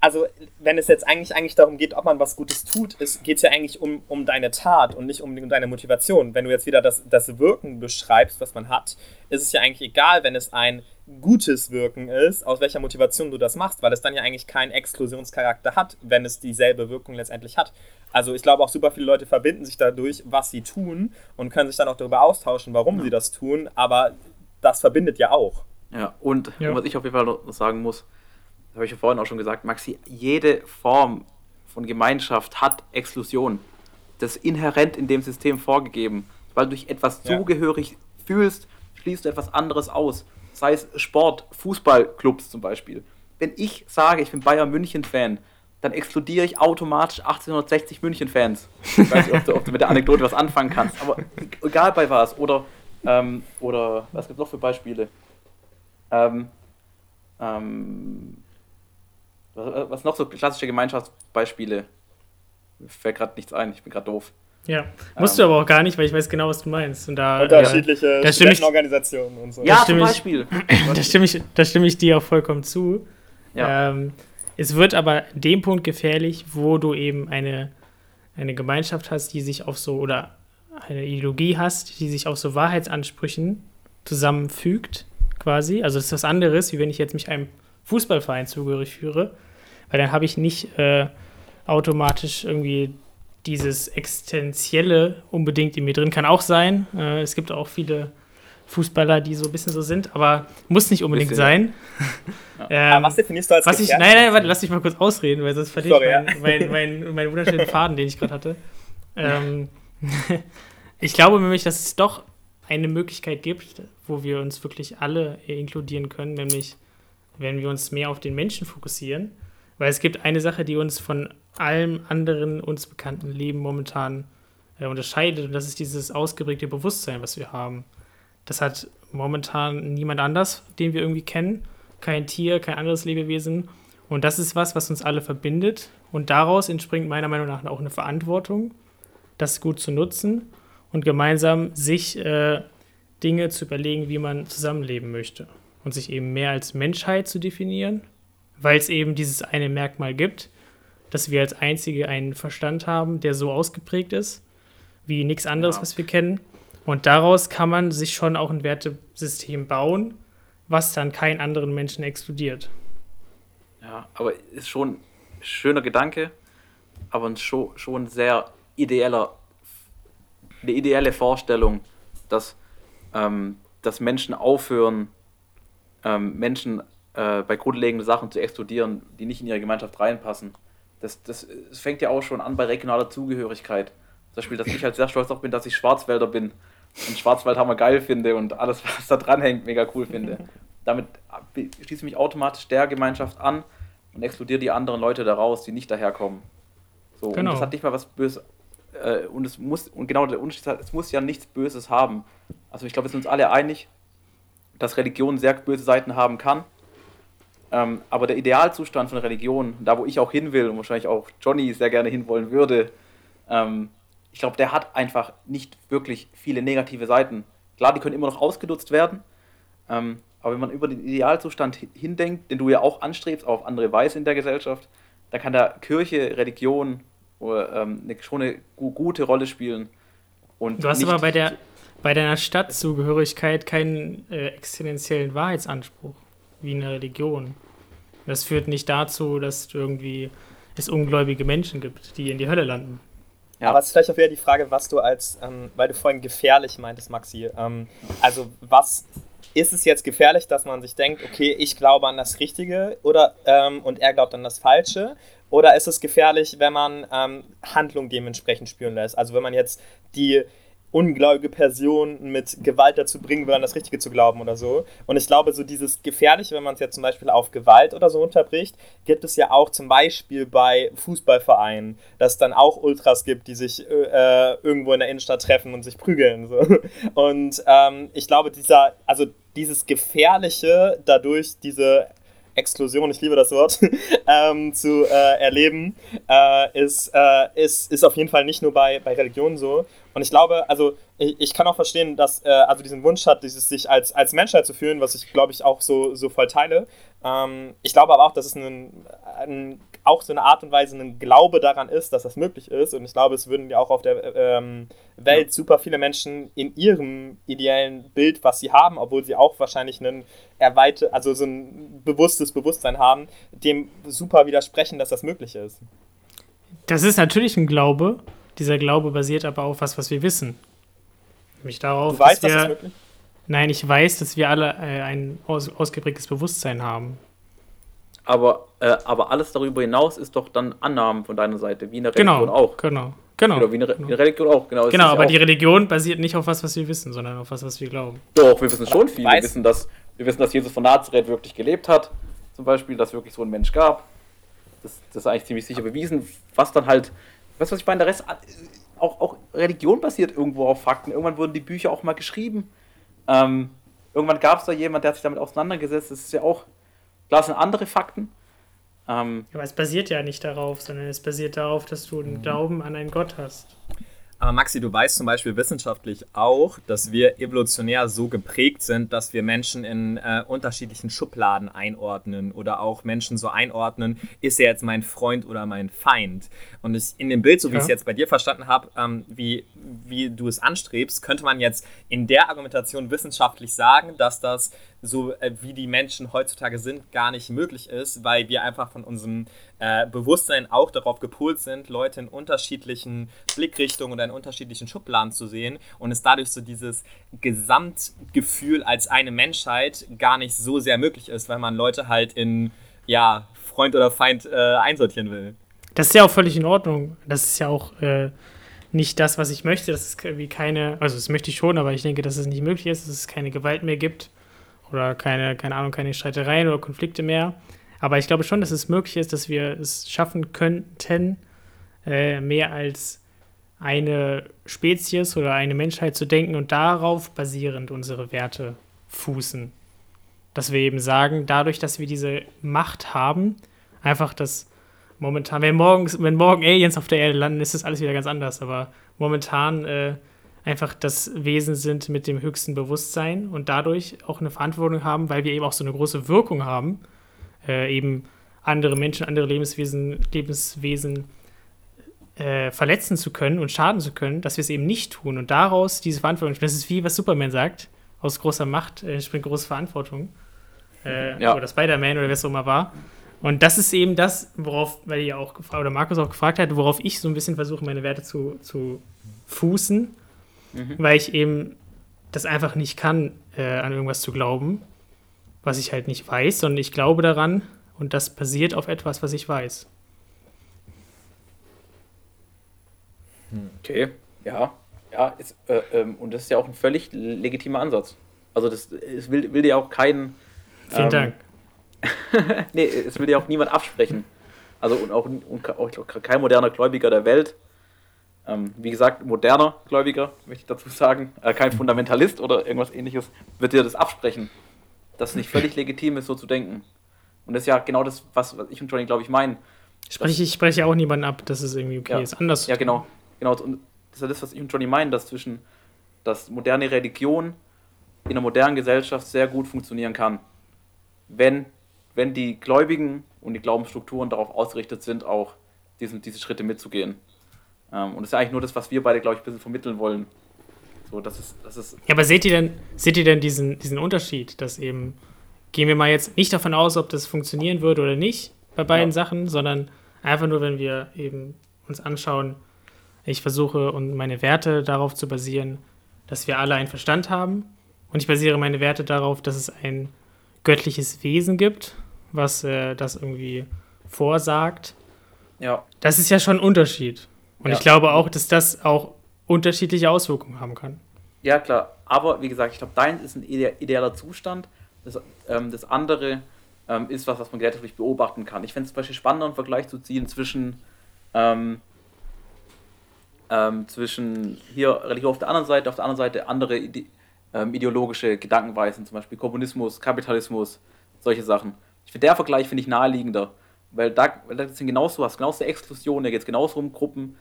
also wenn es jetzt eigentlich, eigentlich darum geht, ob man was Gutes tut, geht es ja eigentlich um, um deine Tat und nicht um, um deine Motivation. Wenn du jetzt wieder das, das Wirken beschreibst, was man hat, ist es ja eigentlich egal, wenn es ein gutes Wirken ist, aus welcher Motivation du das machst, weil es dann ja eigentlich keinen Exklusionscharakter hat, wenn es dieselbe Wirkung letztendlich hat. Also ich glaube auch super viele Leute verbinden sich dadurch, was sie tun und können sich dann auch darüber austauschen, warum ja. sie das tun, aber das verbindet ja auch. Ja, und, ja. was ich auf jeden Fall noch sagen muss, habe ich ja vorhin auch schon gesagt, Maxi, jede Form von Gemeinschaft hat Exklusion. Das ist inhärent in dem System vorgegeben. Weil du dich etwas ja. zugehörig fühlst, schließt du etwas anderes aus sei es Sport, Fußballclubs zum Beispiel. Wenn ich sage, ich bin Bayern München-Fan, dann exkludiere ich automatisch 1860 München-Fans. Ich weiß nicht, ob du, ob du, mit der Anekdote was anfangen kannst, aber egal bei was. Oder, ähm, oder was gibt es noch für Beispiele? Ähm, ähm, was, was noch so klassische Gemeinschaftsbeispiele? Mir fällt gerade nichts ein, ich bin gerade doof. Ja, musst ähm, du aber auch gar nicht, weil ich weiß genau, was du meinst. Und da, unterschiedliche ja, Studentenorganisationen und so. Ja, zum Beispiel. Da, stimme ich, da stimme ich dir auch vollkommen zu. Ja. Ähm, es wird aber dem Punkt gefährlich, wo du eben eine, eine Gemeinschaft hast, die sich auf so, oder eine Ideologie hast, die sich auf so Wahrheitsansprüchen zusammenfügt, quasi. Also das ist was anderes, wie wenn ich jetzt mich einem Fußballverein zugehörig führe, weil dann habe ich nicht äh, automatisch irgendwie dieses Existenzielle unbedingt in mir drin. Kann auch sein. Äh, es gibt auch viele Fußballer, die so ein bisschen so sind, aber muss nicht unbedingt bisschen. sein. Ja. ähm, was definierst du als was ich, Nein, nein, warte, lass mich mal kurz ausreden, weil sonst verliere ich meinen mein, mein, mein wunderschönen Faden, den ich gerade hatte. Ähm, ich glaube nämlich, dass es doch eine Möglichkeit gibt, wo wir uns wirklich alle inkludieren können, nämlich wenn wir uns mehr auf den Menschen fokussieren. Weil es gibt eine Sache, die uns von allem anderen uns bekannten Leben momentan äh, unterscheidet. Und das ist dieses ausgeprägte Bewusstsein, was wir haben. Das hat momentan niemand anders, den wir irgendwie kennen. Kein Tier, kein anderes Lebewesen. Und das ist was, was uns alle verbindet. Und daraus entspringt meiner Meinung nach auch eine Verantwortung, das gut zu nutzen und gemeinsam sich äh, Dinge zu überlegen, wie man zusammenleben möchte. Und sich eben mehr als Menschheit zu definieren, weil es eben dieses eine Merkmal gibt, dass wir als Einzige einen Verstand haben, der so ausgeprägt ist, wie nichts anderes, ja. was wir kennen. Und daraus kann man sich schon auch ein Wertesystem bauen, was dann keinen anderen Menschen exkludiert. Ja, aber ist schon ein schöner Gedanke, aber ein schon, schon sehr ideeller, eine ideelle Vorstellung, dass, ähm, dass Menschen aufhören, ähm, Menschen äh, bei grundlegenden Sachen zu exkludieren, die nicht in ihre Gemeinschaft reinpassen das, das, das fängt ja auch schon an bei regionaler Zugehörigkeit. Zum Beispiel, dass ich halt sehr stolz darauf bin, dass ich Schwarzwälder bin und Schwarzwaldhammer geil finde und alles, was da dran hängt, mega cool finde. Damit schließe ich mich automatisch der Gemeinschaft an und explodiere die anderen Leute daraus, die nicht daherkommen. So, genau. Und das hat nicht mal was Böses. Äh, und es muss, und genau der Unterschied ist, es muss ja nichts Böses haben. Also ich glaube, wir sind uns alle einig, dass Religion sehr böse Seiten haben kann. Ähm, aber der Idealzustand von Religion, da wo ich auch hin will und wahrscheinlich auch Johnny sehr gerne hinwollen würde, ähm, ich glaube, der hat einfach nicht wirklich viele negative Seiten. Klar, die können immer noch ausgenutzt werden, ähm, aber wenn man über den Idealzustand hindenkt, den du ja auch anstrebst, auf andere Weise in der Gesellschaft, dann kann da Kirche, Religion oder, ähm, eine, schon eine gute Rolle spielen. Und du hast aber bei der, bei deiner Stadtzugehörigkeit keinen äh, existenziellen Wahrheitsanspruch, wie eine Religion. Das führt nicht dazu, dass irgendwie es ungläubige Menschen gibt, die in die Hölle landen. Ja. Aber es ist vielleicht auch wieder die Frage, was du als, ähm, weil du vorhin gefährlich meintest, Maxi. Ähm, also was ist es jetzt gefährlich, dass man sich denkt, okay, ich glaube an das Richtige oder ähm, und er glaubt an das Falsche? Oder ist es gefährlich, wenn man ähm, Handlung dementsprechend spüren lässt? Also wenn man jetzt die ungläubige Person mit Gewalt dazu bringen will, an das Richtige zu glauben oder so. Und ich glaube, so dieses Gefährliche, wenn man es jetzt zum Beispiel auf Gewalt oder so unterbricht, gibt es ja auch zum Beispiel bei Fußballvereinen, dass es dann auch Ultras gibt, die sich äh, irgendwo in der Innenstadt treffen und sich prügeln. So. Und ähm, ich glaube, dieser, also dieses Gefährliche dadurch, diese Explosion, ich liebe das Wort, ähm, zu äh, erleben, äh, ist, äh, ist, ist auf jeden Fall nicht nur bei, bei Religionen so. Und ich glaube, also ich, ich kann auch verstehen, dass äh, also diesen Wunsch hat, dieses sich als, als Menschheit zu fühlen, was ich glaube ich auch so, so voll teile. Ähm, ich glaube aber auch, dass es ein, ein, auch so eine Art und Weise ein Glaube daran ist, dass das möglich ist. Und ich glaube, es würden ja auch auf der ähm, Welt super viele Menschen in ihrem ideellen Bild, was sie haben, obwohl sie auch wahrscheinlich ein erweitert, also so ein bewusstes Bewusstsein haben, dem super widersprechen, dass das möglich ist. Das ist natürlich ein Glaube. Dieser Glaube basiert aber auf was, was wir wissen. Nämlich darauf, du weißt, dass wir. Das möglich? Nein, ich weiß, dass wir alle äh, ein aus, ausgeprägtes Bewusstsein haben. Aber, äh, aber alles darüber hinaus ist doch dann Annahmen von deiner Seite, wie in der Religion genau, auch. Genau, genau. Oder wie eine, genau. Religion auch, genau. Genau, aber die Religion basiert nicht auf was, was wir wissen, sondern auf was, was wir glauben. Doch, wir wissen schon viel. Wir wissen, dass, wir wissen, dass Jesus von Nazareth wirklich gelebt hat, zum Beispiel, dass es wirklich so ein Mensch gab. Das, das ist eigentlich ziemlich sicher bewiesen, was dann halt Weißt du, was ich meine? Der Rest, auch, auch Religion basiert irgendwo auf Fakten. Irgendwann wurden die Bücher auch mal geschrieben. Ähm, irgendwann gab es da jemand, der hat sich damit auseinandergesetzt. Das ist ja auch, klar, sind andere Fakten. Ähm, ja, aber es basiert ja nicht darauf, sondern es basiert darauf, dass du einen Glauben an einen Gott hast. Aber Maxi, du weißt zum Beispiel wissenschaftlich auch, dass wir evolutionär so geprägt sind, dass wir Menschen in äh, unterschiedlichen Schubladen einordnen oder auch Menschen so einordnen, ist er jetzt mein Freund oder mein Feind. Und ich, in dem Bild, so wie ja. ich es jetzt bei dir verstanden habe, ähm, wie, wie du es anstrebst, könnte man jetzt in der Argumentation wissenschaftlich sagen, dass das so äh, wie die Menschen heutzutage sind, gar nicht möglich ist, weil wir einfach von unserem äh, Bewusstsein auch darauf gepolt sind, Leute in unterschiedlichen Blickrichtungen oder in unterschiedlichen Schubladen zu sehen und es dadurch so dieses Gesamtgefühl als eine Menschheit gar nicht so sehr möglich ist, weil man Leute halt in ja, Freund oder Feind äh, einsortieren will. Das ist ja auch völlig in Ordnung. Das ist ja auch äh, nicht das, was ich möchte. Das ist wie keine, also das möchte ich schon, aber ich denke, dass es nicht möglich ist, dass es keine Gewalt mehr gibt oder keine, keine Ahnung, keine Streitereien oder Konflikte mehr. Aber ich glaube schon, dass es möglich ist, dass wir es schaffen könnten, äh, mehr als eine Spezies oder eine Menschheit zu denken und darauf basierend unsere Werte fußen. Dass wir eben sagen, dadurch, dass wir diese Macht haben, einfach das momentan, wenn, morgens, wenn morgen Aliens auf der Erde landen, ist das alles wieder ganz anders. Aber momentan äh, einfach das Wesen sind mit dem höchsten Bewusstsein und dadurch auch eine Verantwortung haben, weil wir eben auch so eine große Wirkung haben, äh, eben andere Menschen, andere Lebenswesen, Lebenswesen äh, verletzen zu können und schaden zu können, dass wir es eben nicht tun und daraus diese Verantwortung. Das ist wie was Superman sagt: aus großer Macht äh, springt große Verantwortung. Äh, ja. Oder Spider-Man oder wer es auch immer war. Und das ist eben das, worauf, weil ihr auch gefragt, oder Markus auch gefragt hat, worauf ich so ein bisschen versuche, meine Werte zu, zu fußen mhm. weil ich eben das einfach nicht kann, äh, an irgendwas zu glauben, was ich halt nicht weiß, sondern ich glaube daran und das basiert auf etwas, was ich weiß. Okay, ja, ja, ist, äh, ähm, und das ist ja auch ein völlig legitimer Ansatz. Also das, es will, will dir auch kein. Vielen ähm, Dank. nee, es will dir auch niemand absprechen. Also und auch, und auch kein moderner Gläubiger der Welt ähm, wie gesagt, moderner Gläubiger, möchte ich dazu sagen, äh, kein Fundamentalist oder irgendwas ähnliches, wird dir das absprechen, dass es nicht völlig legitim ist, so zu denken. Und das ist ja genau das, was, was ich und Johnny, glaube ich, meinen. Spreche, ich spreche auch niemanden ab, dass es irgendwie okay ja, ist. Anders. Ja, genau. genau. Und das ist ja das, was ich und Johnny meinen, dass zwischen, dass moderne Religion in einer modernen Gesellschaft sehr gut funktionieren kann. Wenn, wenn die Gläubigen und die Glaubensstrukturen darauf ausgerichtet sind, auch diesen, diese Schritte mitzugehen. Ähm, und das ist ja eigentlich nur das, was wir beide, glaube ich, ein bisschen vermitteln wollen. So, das ist, das ist ja, aber seht ihr denn, seht ihr denn diesen, diesen Unterschied, dass eben, gehen wir mal jetzt nicht davon aus, ob das funktionieren würde oder nicht bei beiden ja. Sachen, sondern einfach nur, wenn wir eben uns anschauen, ich versuche und meine Werte darauf zu basieren, dass wir alle einen Verstand haben. Und ich basiere meine Werte darauf, dass es ein göttliches Wesen gibt, was äh, das irgendwie vorsagt. Ja. Das ist ja schon ein Unterschied. Und ja. ich glaube auch, dass das auch unterschiedliche Auswirkungen haben kann. Ja, klar. Aber wie gesagt, ich glaube, dein ist ein idealer Zustand. Das, ähm, das andere ähm, ist was, was man gesellschaftlich beobachten kann. Ich fände es zum Beispiel spannender, einen Vergleich zu ziehen zwischen, ähm, ähm, zwischen hier Religion auf der anderen Seite, auf der anderen Seite andere ide ähm, ideologische Gedankenweisen, zum Beispiel Kommunismus, Kapitalismus, solche Sachen. Ich finde, der Vergleich finde ich naheliegender, weil da, weil da sind genauso was, genauso Exklusion, da geht es genauso um Gruppen,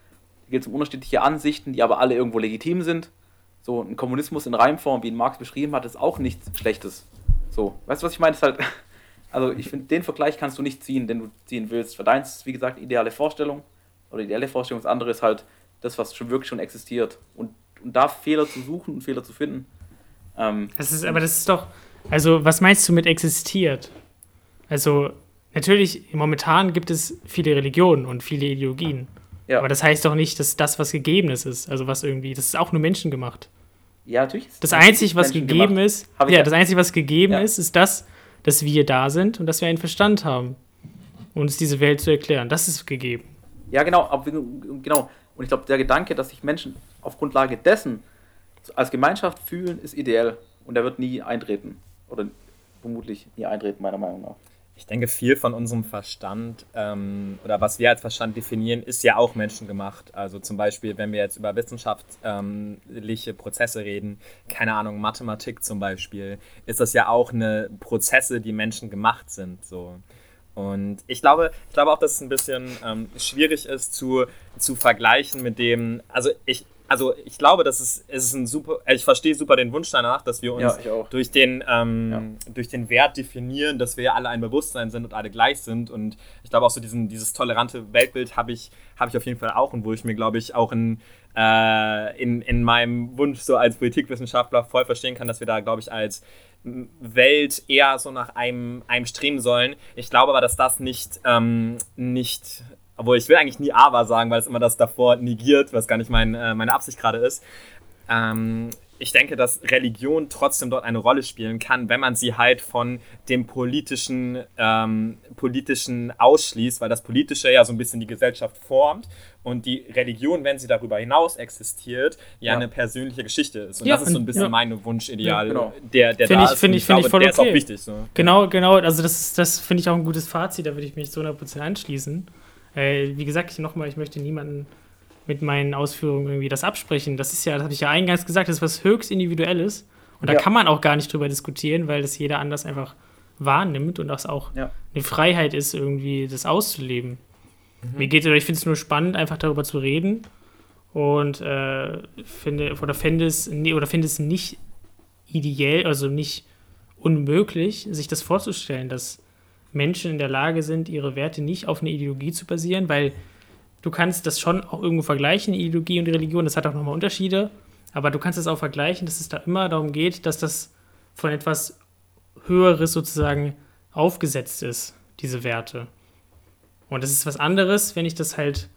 geht es um unterschiedliche Ansichten, die aber alle irgendwo legitim sind. So ein Kommunismus in Reimform, wie ihn Marx beschrieben hat, ist auch nichts Schlechtes. So, weißt du, was ich meine? Ist halt also ich finde, den Vergleich kannst du nicht ziehen, den du ziehen willst. Für deins ist, wie gesagt, ideale Vorstellung oder ideale Vorstellung. Das andere ist halt das, was schon wirklich schon existiert. Und, und da Fehler zu suchen und Fehler zu finden. Ähm, das ist, aber das ist doch, also was meinst du mit existiert? Also natürlich, momentan gibt es viele Religionen und viele Ideologien. Ja. Aber das heißt doch nicht, dass das, was Gegebenes ist, also was irgendwie, das ist auch nur menschengemacht. Ja, natürlich. Das Einzige, was gegeben ist, ja, ja, das Einzige, was gegeben ja. ist, ist das, dass wir da sind und dass wir einen Verstand haben, uns diese Welt zu erklären. Das ist gegeben. Ja, genau. Aber, genau. Und ich glaube, der Gedanke, dass sich Menschen auf Grundlage dessen als Gemeinschaft fühlen, ist ideell. Und der wird nie eintreten. Oder vermutlich nie eintreten, meiner Meinung nach. Ich denke, viel von unserem Verstand ähm, oder was wir als Verstand definieren, ist ja auch menschengemacht. Also zum Beispiel, wenn wir jetzt über wissenschaftliche Prozesse reden, keine Ahnung, Mathematik zum Beispiel, ist das ja auch eine Prozesse, die menschengemacht sind. So. Und ich glaube, ich glaube auch, dass es ein bisschen ähm, schwierig ist zu, zu vergleichen mit dem, also ich, also ich glaube, dass es, es ist ein super, äh, ich verstehe super den Wunsch danach, dass wir uns ja, durch, den, ähm, ja. durch den Wert definieren, dass wir alle ein Bewusstsein sind und alle gleich sind. Und ich glaube auch so diesen, dieses tolerante Weltbild habe ich, hab ich auf jeden Fall auch und wo ich mir, glaube ich, auch in, äh, in, in meinem Wunsch so als Politikwissenschaftler voll verstehen kann, dass wir da, glaube ich, als Welt eher so nach einem, einem streben sollen. Ich glaube aber, dass das nicht, ähm, nicht obwohl ich will eigentlich nie aber sagen, weil es immer das davor negiert, was gar nicht mein, äh, meine Absicht gerade ist. Ähm, ich denke, dass Religion trotzdem dort eine Rolle spielen kann, wenn man sie halt von dem politischen, ähm, politischen ausschließt, weil das Politische ja so ein bisschen die Gesellschaft formt und die Religion, wenn sie darüber hinaus existiert, ja, ja. eine persönliche Geschichte ist. Und ja, das ist so ein bisschen ja. mein Wunschideal, genau. der, der find da ich, ist. Finde ich, find ich voll okay. wichtig. So. Genau, genau. Also das, das finde ich auch ein gutes Fazit, da würde ich mich zu 100% anschließen. Äh, wie gesagt, nochmal, ich möchte niemanden mit meinen Ausführungen irgendwie das absprechen. Das ist ja, das habe ich ja eingangs gesagt, das ist was höchst Individuelles. Und da ja. kann man auch gar nicht drüber diskutieren, weil das jeder anders einfach wahrnimmt und das auch ja. eine Freiheit ist, irgendwie das auszuleben. Mhm. Mir geht ich finde es nur spannend, einfach darüber zu reden. Und äh, finde, oder finde es, oder finde es nicht ideell, also nicht unmöglich, sich das vorzustellen, dass Menschen in der Lage sind, ihre Werte nicht auf eine Ideologie zu basieren, weil du kannst das schon auch irgendwo vergleichen, Ideologie und Religion, das hat auch nochmal Unterschiede, aber du kannst es auch vergleichen, dass es da immer darum geht, dass das von etwas Höheres sozusagen aufgesetzt ist, diese Werte. Und das ist was anderes, wenn ich das halt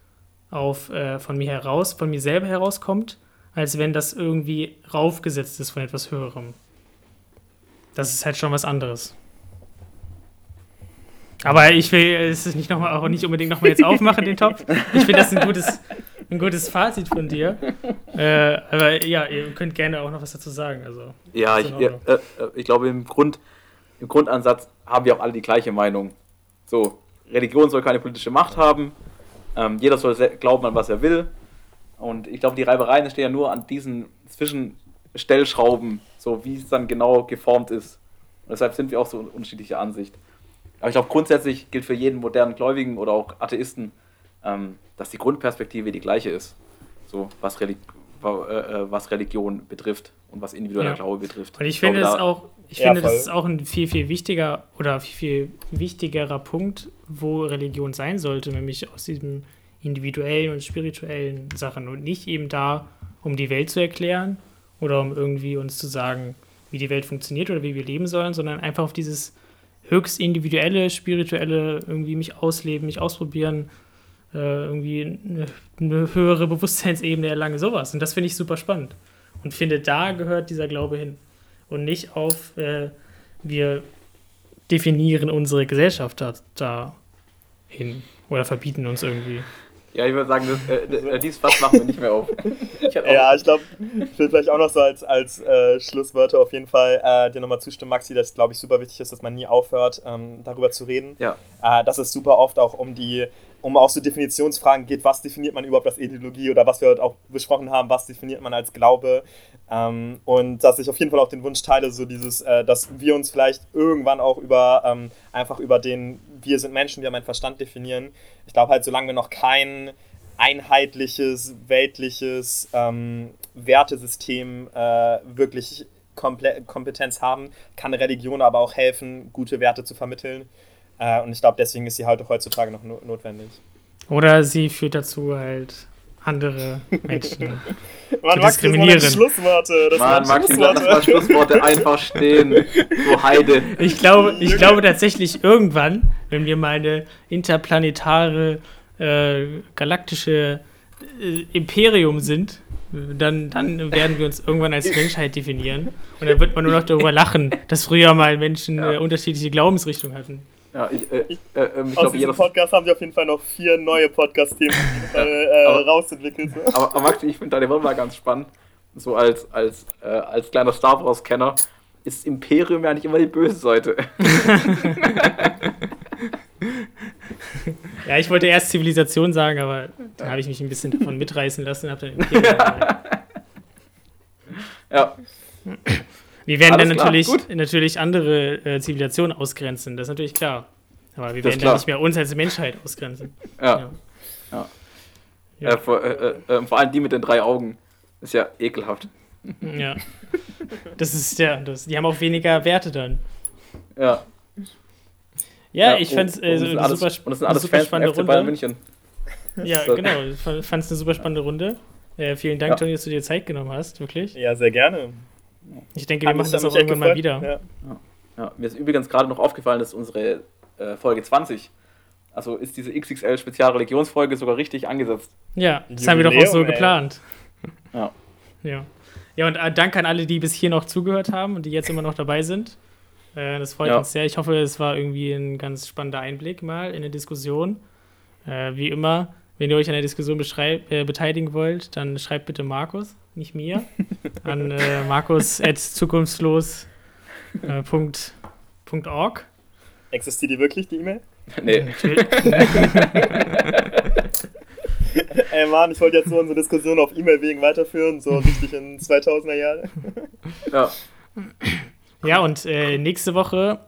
auf, äh, von mir heraus, von mir selber herauskommt, als wenn das irgendwie raufgesetzt ist von etwas Höherem. Das ist halt schon was anderes. Aber ich will es nicht noch mal, auch nicht unbedingt nochmal jetzt aufmachen, den Topf. Ich finde das ein gutes, ein gutes Fazit von dir. Äh, aber ja, ihr könnt gerne auch noch was dazu sagen. Also, ja, ich, ja äh, ich glaube, im, Grund, im Grundansatz haben wir auch alle die gleiche Meinung. So, Religion soll keine politische Macht haben. Ähm, jeder soll glauben an was er will. Und ich glaube, die Reibereien entstehen ja nur an diesen Zwischenstellschrauben, so wie es dann genau geformt ist. Und deshalb sind wir auch so unterschiedlicher Ansicht. Aber ich glaube, grundsätzlich gilt für jeden modernen Gläubigen oder auch Atheisten, ähm, dass die Grundperspektive die gleiche ist. So, was, Reli äh, äh, was Religion betrifft und was individueller ja. Glaube betrifft. Und ich, ich finde, glaube, das, auch, ich ja, finde das ist auch ein viel, viel wichtiger oder viel, viel wichtigerer Punkt, wo Religion sein sollte, nämlich aus diesem individuellen und spirituellen Sachen und nicht eben da, um die Welt zu erklären oder um irgendwie uns zu sagen, wie die Welt funktioniert oder wie wir leben sollen, sondern einfach auf dieses höchst individuelle, spirituelle, irgendwie mich ausleben, mich ausprobieren, äh, irgendwie eine, eine, höhere Bewusstseinsebene erlangen, sowas. Und das finde ich super spannend. Und finde, da gehört dieser Glaube hin. Und nicht auf, äh, wir definieren unsere Gesellschaft da, da hin oder verbieten uns irgendwie. Ja, ich würde sagen, das, äh, äh dieses Fass machen wir nicht mehr auf. Ich ja, ich glaube, ich will vielleicht auch noch so als, als äh, Schlusswörter auf jeden Fall äh, dir nochmal zustimmen, Maxi, dass glaube ich super wichtig ist, dass man nie aufhört, ähm, darüber zu reden. Ja. Äh, dass es super oft auch um die um auch so Definitionsfragen geht, was definiert man überhaupt als Ideologie oder was wir heute auch besprochen haben, was definiert man als Glaube. Ähm, und dass ich auf jeden Fall auch den Wunsch teile, so dieses, äh, dass wir uns vielleicht irgendwann auch über ähm, einfach über den Wir sind Menschen, wir haben einen Verstand definieren. Ich glaube halt, solange wir noch kein einheitliches, weltliches ähm, Wertesystem äh, wirklich Komple Kompetenz haben, kann Religion aber auch helfen, gute Werte zu vermitteln. Äh, und ich glaube, deswegen ist sie halt heutzutage noch no notwendig. Oder sie führt dazu halt andere Menschen Mann, diskriminieren. Das Schlussworte. Das Mann, Max, Schlussworte. lass mal Schlussworte einfach stehen. So Heide. Ich glaube, ich glaube tatsächlich irgendwann, wenn wir mal eine interplanetare, äh, galaktische äh, Imperium sind, dann, dann werden wir uns irgendwann als Menschheit definieren. Und dann wird man nur noch darüber lachen, dass früher mal Menschen ja. äh, unterschiedliche Glaubensrichtungen hatten. Ja, ich, äh, äh, ähm, ich Aus diesem Podcast haben wir auf jeden Fall noch vier neue Podcast-Themen äh, rausentwickelt. Aber, aber Max, ich finde deine mal ganz spannend. So als, als, äh, als kleiner Star Wars-Kenner ist Imperium ja nicht immer die böse Seite. ja, ich wollte erst Zivilisation sagen, aber da habe ich mich ein bisschen davon mitreißen lassen und habe dann Imperium. ja. Wir werden Alles dann natürlich, natürlich andere äh, Zivilisationen ausgrenzen, das ist natürlich klar. Aber wir das werden dann nicht mehr uns als Menschheit ausgrenzen. Ja. ja. ja. ja. Äh, vor, äh, äh, vor, allem die mit den drei Augen. Ist ja ekelhaft. Ja. Das ist ja, das, die haben auch weniger Werte dann. Ja. Ja, ja ich fand es äh, eine alles, super, und das sind alles super Fans spannende Runde. Bayern München. Ja, genau. Ich fand es eine super spannende Runde. Äh, vielen Dank, ja. Toni, dass du dir Zeit genommen hast, wirklich. Ja, sehr gerne. Ich denke, wir Hat machen das auch irgendwann mal wieder. Ja. Ja. ja. Mir ist übrigens gerade noch aufgefallen, dass unsere äh, Folge 20, also ist diese XXL Spezialreligionsfolge sogar richtig angesetzt. Ja, das Jubiläum, haben wir doch auch so ey. geplant. Ja. Ja. Ja, und äh, danke an alle, die bis hier noch zugehört haben und die jetzt immer noch dabei sind. Äh, das freut ja. uns sehr. Ich hoffe, es war irgendwie ein ganz spannender Einblick mal in eine Diskussion. Äh, wie immer, wenn ihr euch an der Diskussion äh, beteiligen wollt, dann schreibt bitte Markus, nicht mir, an äh, markus.zukunftslos.org. Existiert die wirklich, die E-Mail? Nee. Ey Mann, ich wollte jetzt so unsere Diskussion auf E-Mail wegen weiterführen, so richtig in 2000er Jahren. Ja. Ja, und äh, nächste Woche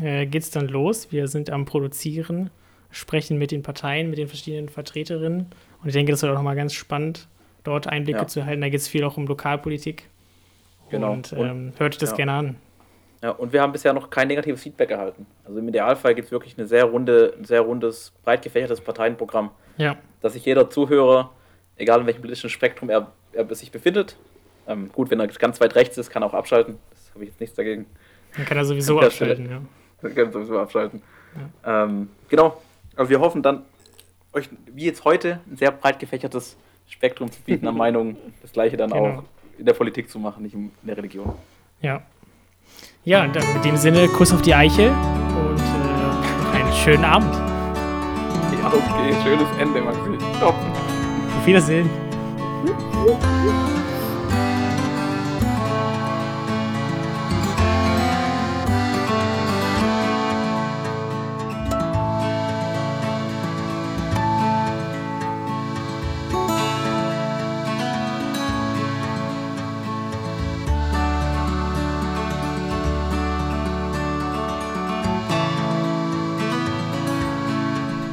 äh, es dann los. Wir sind am Produzieren sprechen mit den Parteien, mit den verschiedenen Vertreterinnen. Und ich denke, das wird auch nochmal ganz spannend, dort Einblicke ja. zu erhalten. Da geht es viel auch um Lokalpolitik. Genau. Und, ähm, hört euch das ja. gerne an. Ja, und wir haben bisher noch kein negatives Feedback erhalten. Also im Idealfall gibt es wirklich eine sehr runde, ein sehr rundes, breit gefächertes Parteienprogramm. Ja. Dass sich jeder Zuhörer, egal in welchem politischen Spektrum er, er sich befindet, ähm, gut, wenn er ganz weit rechts ist, kann er auch abschalten. Das habe ich jetzt nichts dagegen. Dann kann er sowieso abschalten, ja. Dann kann er sowieso abschalten. Ja. Ähm, genau. Also wir hoffen dann, euch wie jetzt heute ein sehr breit gefächertes Spektrum zu bieten an Meinungen, das gleiche dann genau. auch in der Politik zu machen, nicht in der Religion. Ja. Ja, und in dem Sinne, Kuss auf die Eiche und äh, einen schönen Abend. Ja, okay, schönes Ende, Maxi. Auf Wiedersehen.